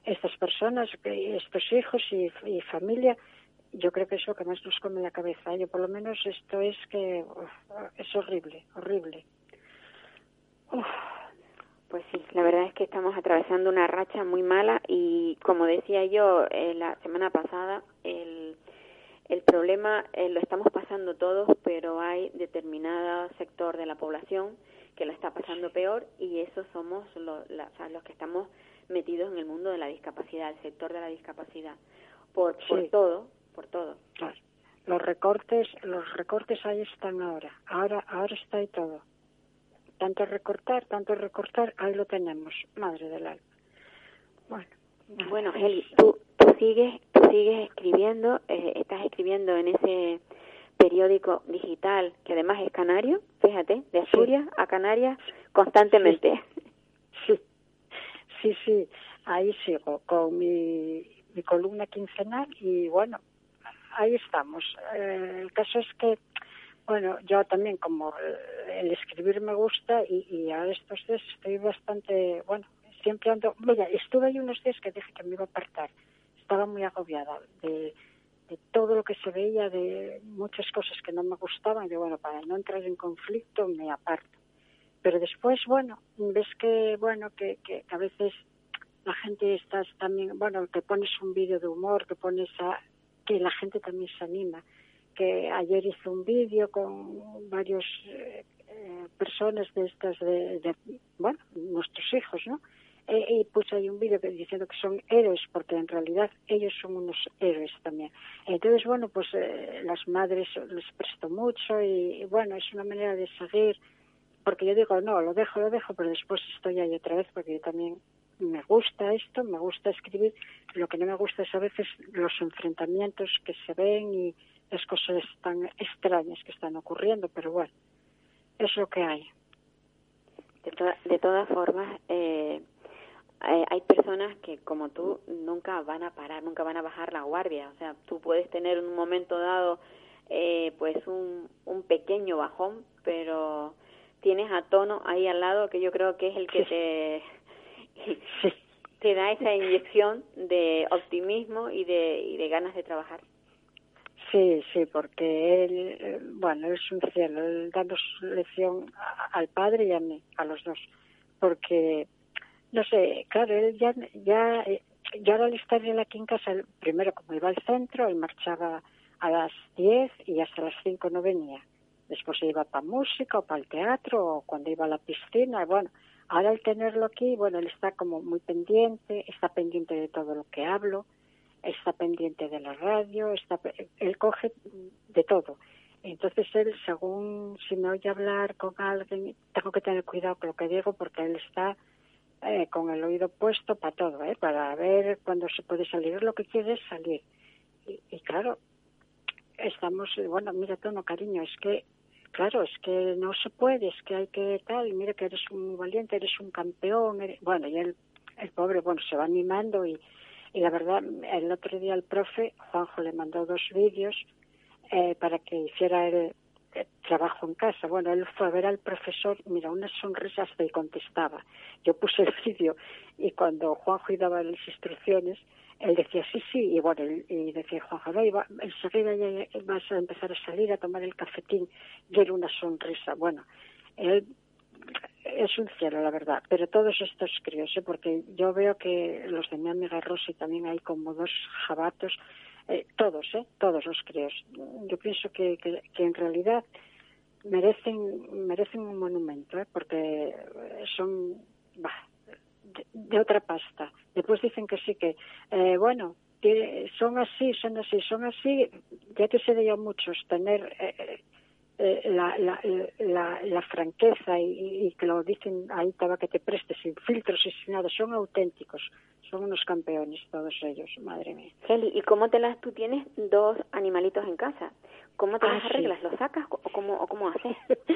estas personas, estos hijos y, y familia, yo creo que es lo que más nos come la cabeza. Yo por lo menos esto es que es horrible, horrible. Pues sí, la verdad es que estamos atravesando una racha muy mala y como decía yo eh, la semana pasada, el, el problema eh, lo estamos pasando todos, pero hay determinado sector de la población que lo está pasando peor y eso somos los que estamos metidos en el mundo de la discapacidad, el sector de la discapacidad, por, por todo, por todo. Los recortes, los recortes ahí están ahora, ahora, ahora está ahí todo. Tanto recortar, tanto recortar, ahí lo tenemos, madre del alma. Bueno, bueno, Eli, tú, tú sigues, tú sigues escribiendo, eh, estás escribiendo en ese periódico digital que además es canario, fíjate, de Asturias a Canarias constantemente. Sí. sí, sí, ahí sigo con mi, mi columna quincenal y bueno, ahí estamos. Eh, el caso es que, bueno, yo también como el escribir me gusta y, y a estos días estoy bastante, bueno, siempre ando, mira, estuve ahí unos días que dije que me iba a apartar, estaba muy agobiada de de todo lo que se veía, de muchas cosas que no me gustaban, y bueno, para no entrar en conflicto me aparto. Pero después, bueno, ves que, bueno, que, que, a veces la gente está también, bueno, que pones un vídeo de humor, que pones a, que la gente también se anima. Que ayer hice un vídeo con varios eh, personas de estas, de, de, bueno, nuestros hijos, ¿no? y puse ahí un vídeo diciendo que son héroes, porque en realidad ellos son unos héroes también. Entonces, bueno, pues eh, las madres les presto mucho y, bueno, es una manera de seguir, porque yo digo, no, lo dejo, lo dejo, pero después estoy ahí otra vez, porque yo también me gusta esto, me gusta escribir, lo que no me gusta es a veces los enfrentamientos que se ven y las cosas tan extrañas que están ocurriendo, pero bueno, es lo que hay. De, de todas formas, eh, eh, hay personas que como tú nunca van a parar, nunca van a bajar la guardia. O sea, tú puedes tener en un momento dado eh, pues un, un pequeño bajón, pero tienes a Tono ahí al lado que yo creo que es el que te, te da esa inyección de optimismo y de, y de ganas de trabajar. Sí, sí, porque él, eh, bueno, es un cielo, él dando lección al padre y a mí, a los dos, porque no sé, claro, él ya, ya, eh, yo al estar él aquí en casa, primero como iba al centro, él marchaba a las 10 y hasta las 5 no venía. Después iba para música o para el teatro o cuando iba a la piscina. Bueno, ahora al tenerlo aquí, bueno, él está como muy pendiente, está pendiente de todo lo que hablo, está pendiente de la radio, está, él coge de todo. Entonces él, según si me oye hablar con alguien, tengo que tener cuidado con lo que digo porque él está eh, con el oído puesto para todo, ¿eh? para ver cuándo se puede salir. Lo que quiere es salir. Y, claro, estamos, bueno, mira, tono cariño, es que, claro, es que no se puede, es que hay que tal, mira que eres un valiente, eres un campeón. Bueno, y el, el pobre, bueno, se va animando y, y la verdad, el otro día el profe, Juanjo, le mandó dos vídeos eh, para que hiciera el, trabajo en casa. Bueno, él fue a ver al profesor, mira, unas sonrisas y contestaba. Yo puse el vídeo y cuando Juanjo daba las instrucciones, él decía sí, sí, y bueno, y decía Juanjo, no, iba, enseguida ya vas a empezar a salir a tomar el cafetín, y era una sonrisa. Bueno, él es un cielo, la verdad, pero todos estos críos, ¿eh? porque yo veo que los de mi amiga Rosy también hay como dos jabatos, eh, todos, ¿eh? todos los críos. Yo pienso que, que, en realidad merecen merecen un monumento, ¿eh? porque son de, otra pasta. Después dicen que sí, que, eh, bueno, son así, son así, son así. Ya que se de muchos tener eh, eh, la, la, la, la, franqueza y, y, que lo dicen ahí estaba que te prestes sin filtros y sin nada, son auténticos, son unos campeones todos ellos, madre mía. Heli, ¿y cómo te las, tú tienes dos animalitos en casa? ¿Cómo te ah, las arreglas? ¿Los sacas o cómo, o cómo haces? <laughs>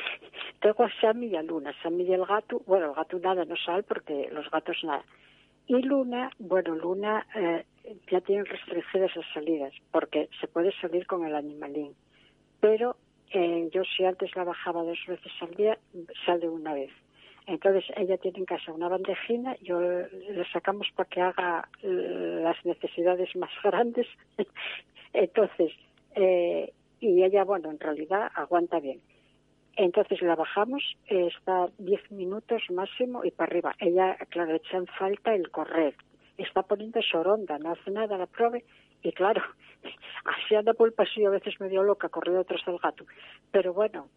Tengo a Sammy y a Luna, Sammy y el gato, bueno, el gato nada no sale porque los gatos nada. Y Luna, bueno, Luna eh, ya tiene restringidas las salidas porque se puede salir con el animalín, pero eh, yo si antes la bajaba dos veces al día, sale una vez. Entonces ella tiene en casa una bandejina, yo le sacamos para que haga eh, las necesidades más <laughs> grandes. Entonces, eh, y ella, bueno, en realidad aguanta bien. Entonces la bajamos, está 10 minutos máximo y para arriba. Ella, claro, echa en falta el correr. Está poniendo soronda, no hace nada, la pruebe y claro, <laughs> así anda por el pasillo a veces medio loca, corriendo tras del gato. Pero bueno,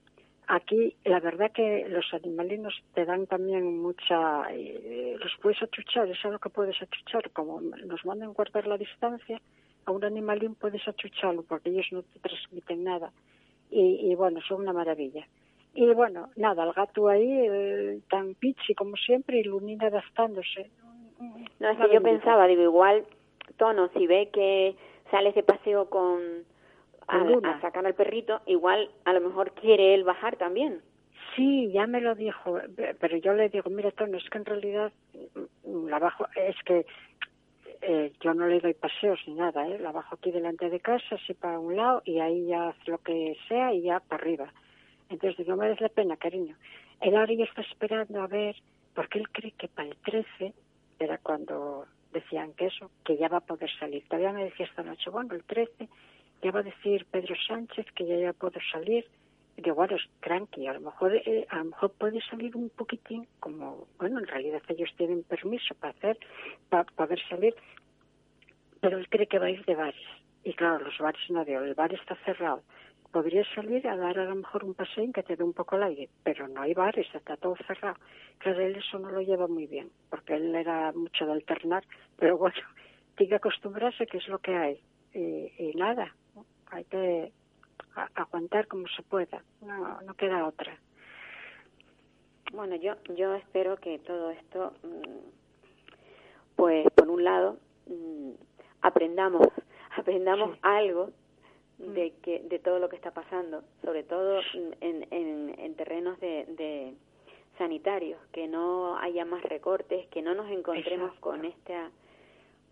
aquí la verdad que los animalinos te dan también mucha eh, los puedes achuchar es algo que puedes achuchar. Como nos mandan guardar la distancia a un animalín puedes achucharlo porque ellos no te transmiten nada. Y, y bueno son una maravilla. Y bueno nada el gato ahí eh, tan pichi como siempre ilumina adaptándose. No, es que yo pensaba, digo, igual, Tono, si ve que sales de paseo con a, sacar al perrito, igual a lo mejor quiere él bajar también. Sí, ya me lo dijo, pero yo le digo, mira, Tono, es que en realidad mm, la bajo, es que eh, yo no le doy paseos ni nada, ¿eh? la bajo aquí delante de casa, así para un lado, y ahí ya hace lo que sea y ya para arriba. Entonces digo, no merece la pena, cariño. Él ahora ya está esperando a ver, porque él cree que para el 13 era cuando decían que eso, que ya va a poder salir. Todavía me decía esta noche, bueno, el 13 ya va a decir Pedro Sánchez que ya ya puedo salir. Y digo, bueno, es tranqui, a lo mejor eh, a lo mejor puede salir un poquitín, como, bueno, en realidad ellos tienen permiso para hacer, para poder salir, pero él cree que va a ir de bares. Y claro, los bares no el bar está cerrado. Podría salir a dar a lo mejor un paseo que te dé un poco el aire, pero no hay bares, está todo cerrado. Claro, él eso no lo lleva muy bien, porque él era mucho de alternar, pero bueno, <laughs> tiene que acostumbrarse que es lo que hay. Y, y nada, ¿no? hay que aguantar como se pueda, no, no queda otra. Bueno, yo yo espero que todo esto, mm, pues por un lado, mm, aprendamos, <laughs> aprendamos Sí. algo de que de todo lo que está pasando, sobre todo mm, en, en, en terrenos de, de sanitarios, que no haya más recortes, que no nos encontremos Exacto. con esta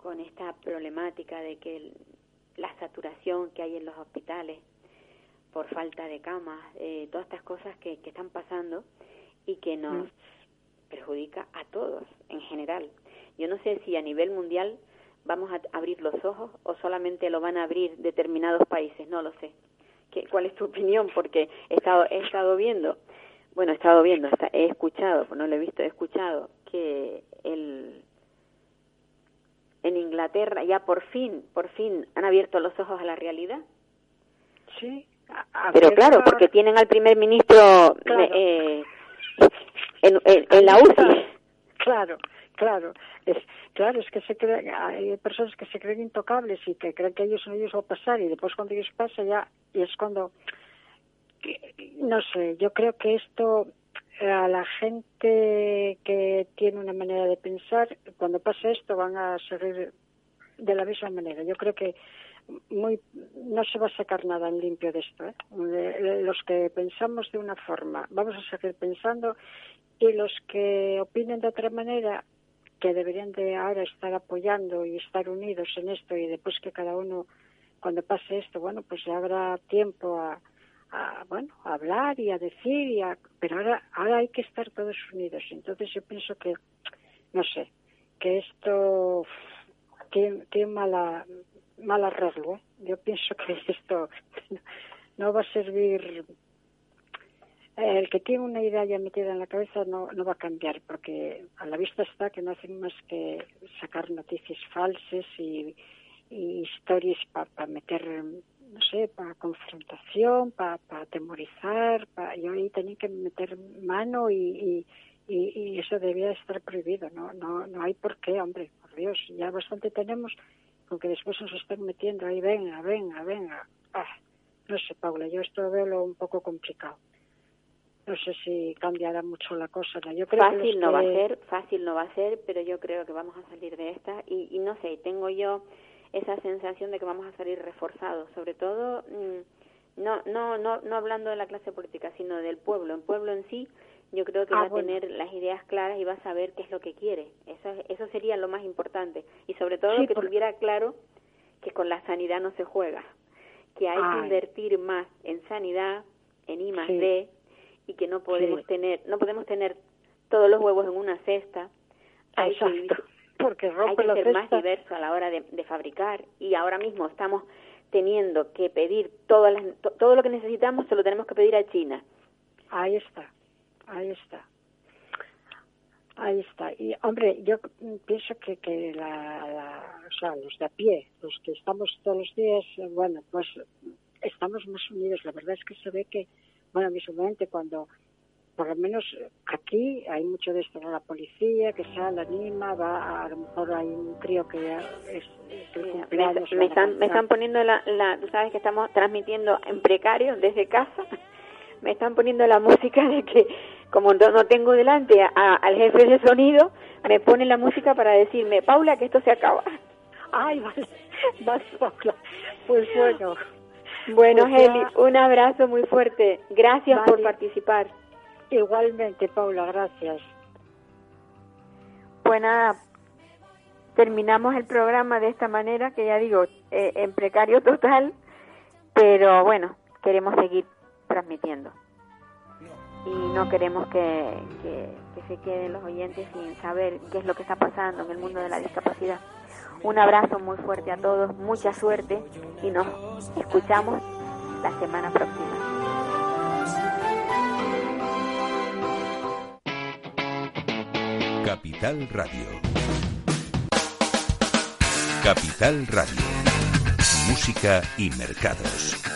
con esta problemática de que el- la saturación que hay en los hospitales por falta de camas, eh, todas estas cosas que, que están pasando y que nos Mm. perjudica a todos en general. Yo no sé si a nivel mundial vamos a abrir los ojos o solamente lo van a abrir determinados países, no lo sé. ¿Qué, ¿Cuál es tu opinión? Porque he estado, he estado viendo, bueno, he estado viendo, he escuchado, no lo he visto, he escuchado que el en Inglaterra ya por fin, por fin han abierto los ojos a la realidad. Sí, a- a Pero claro, porque tienen al primer ministro Claro. eh, en, en- en la UCI. Claro, claro. Es, claro, es que se hay personas que se creen intocables y que creen que ellos ellos va a pasar y después cuando ellos pasa ya, y es cuando, no sé, yo creo que esto eh, a la gente que tiene una manera de pensar, cuando pasa esto van a seguir de la misma manera. Yo creo que muy no se va a sacar nada en limpio de esto. ¿eh? Los que pensamos de una forma, vamos a seguir pensando y los que opinen de otra manera, que deberían de ahora estar apoyando y estar unidos en esto y después que cada uno, cuando pase esto, bueno, pues ya habrá tiempo a, a, bueno, a hablar y a decir, y a, pero ahora, ahora hay que estar todos unidos. Entonces yo pienso que, no sé, que esto tiene, tiene mala, mal arreglo. ¿eh? Yo pienso <laughs> que esto <laughs> no va a servir el que tiene una idea ya metida en la cabeza no, no va a cambiar, porque a la vista está que no hacen más que sacar noticias falsas y, y historias para meter, no sé, para confrontación, para atemorizar, pa, yo ahí tenía que meter mano y, y, y, y eso debía estar prohibido, no, no, no hay por qué, hombre, por Dios, ya bastante tenemos con que después nos están metiendo ahí, venga, venga, venga. Ah, no sé, Paula, yo esto veo un poco complicado no sé si cambiará mucho la cosa. ¿no? Yo creo fácil que no va a ser, fácil no va a ser, pero yo creo que vamos a salir de esta y, y no sé, tengo yo esa sensación de que vamos a salir reforzados, sobre todo mm, no no no no hablando de la clase política, sino del pueblo. El pueblo en sí, yo creo que Ah, va a tener las ideas claras y va a saber qué es lo que quiere. Eso es- eso sería lo más importante y sobre todo Sí, que tuviera claro que con la sanidad no se juega, que hay que invertir más en sanidad, en I más Sí. D y que no podemos Sí. tener no podemos tener todos los huevos en una cesta. Hay que, Exacto, porque hay rompe que la ser más diverso a la hora de, de fabricar y ahora mismo estamos teniendo que pedir todas las- to- todo lo que necesitamos se lo tenemos que pedir a China. Ahí está, ahí está. Ahí está. Y, hombre, yo pienso que, que la, la- o sea, los de a pie, los que estamos todos los días, eh, bueno, pues estamos más unidos. La verdad es que se ve que bueno, visualmente cuando por lo menos aquí hay mucho de esto, la policía que sale, anima, va, a lo mejor hay un crío que es me, están, me están poniendo la, la, tú sabes que estamos transmitiendo en precario desde casa, <laughs> me están poniendo la música de que como no, tengo delante al jefe de sonido, me pone la música para decirme, Paula, que esto se acaba. Ay, vale, <laughs> vas Paula. Pues bueno. Bueno, pues Heli, un abrazo muy fuerte. Gracias por participar. Igualmente, Paula, gracias. Pues nada, terminamos el programa de esta manera, que ya digo, eh, en precario total, pero bueno, queremos seguir transmitiendo. Y no queremos que, que, que se queden los oyentes sin saber qué es lo que está pasando en el mundo de la discapacidad. Un abrazo muy fuerte a todos, mucha suerte y nos escuchamos la semana próxima. Capital Radio. Capital Radio. Música y mercados.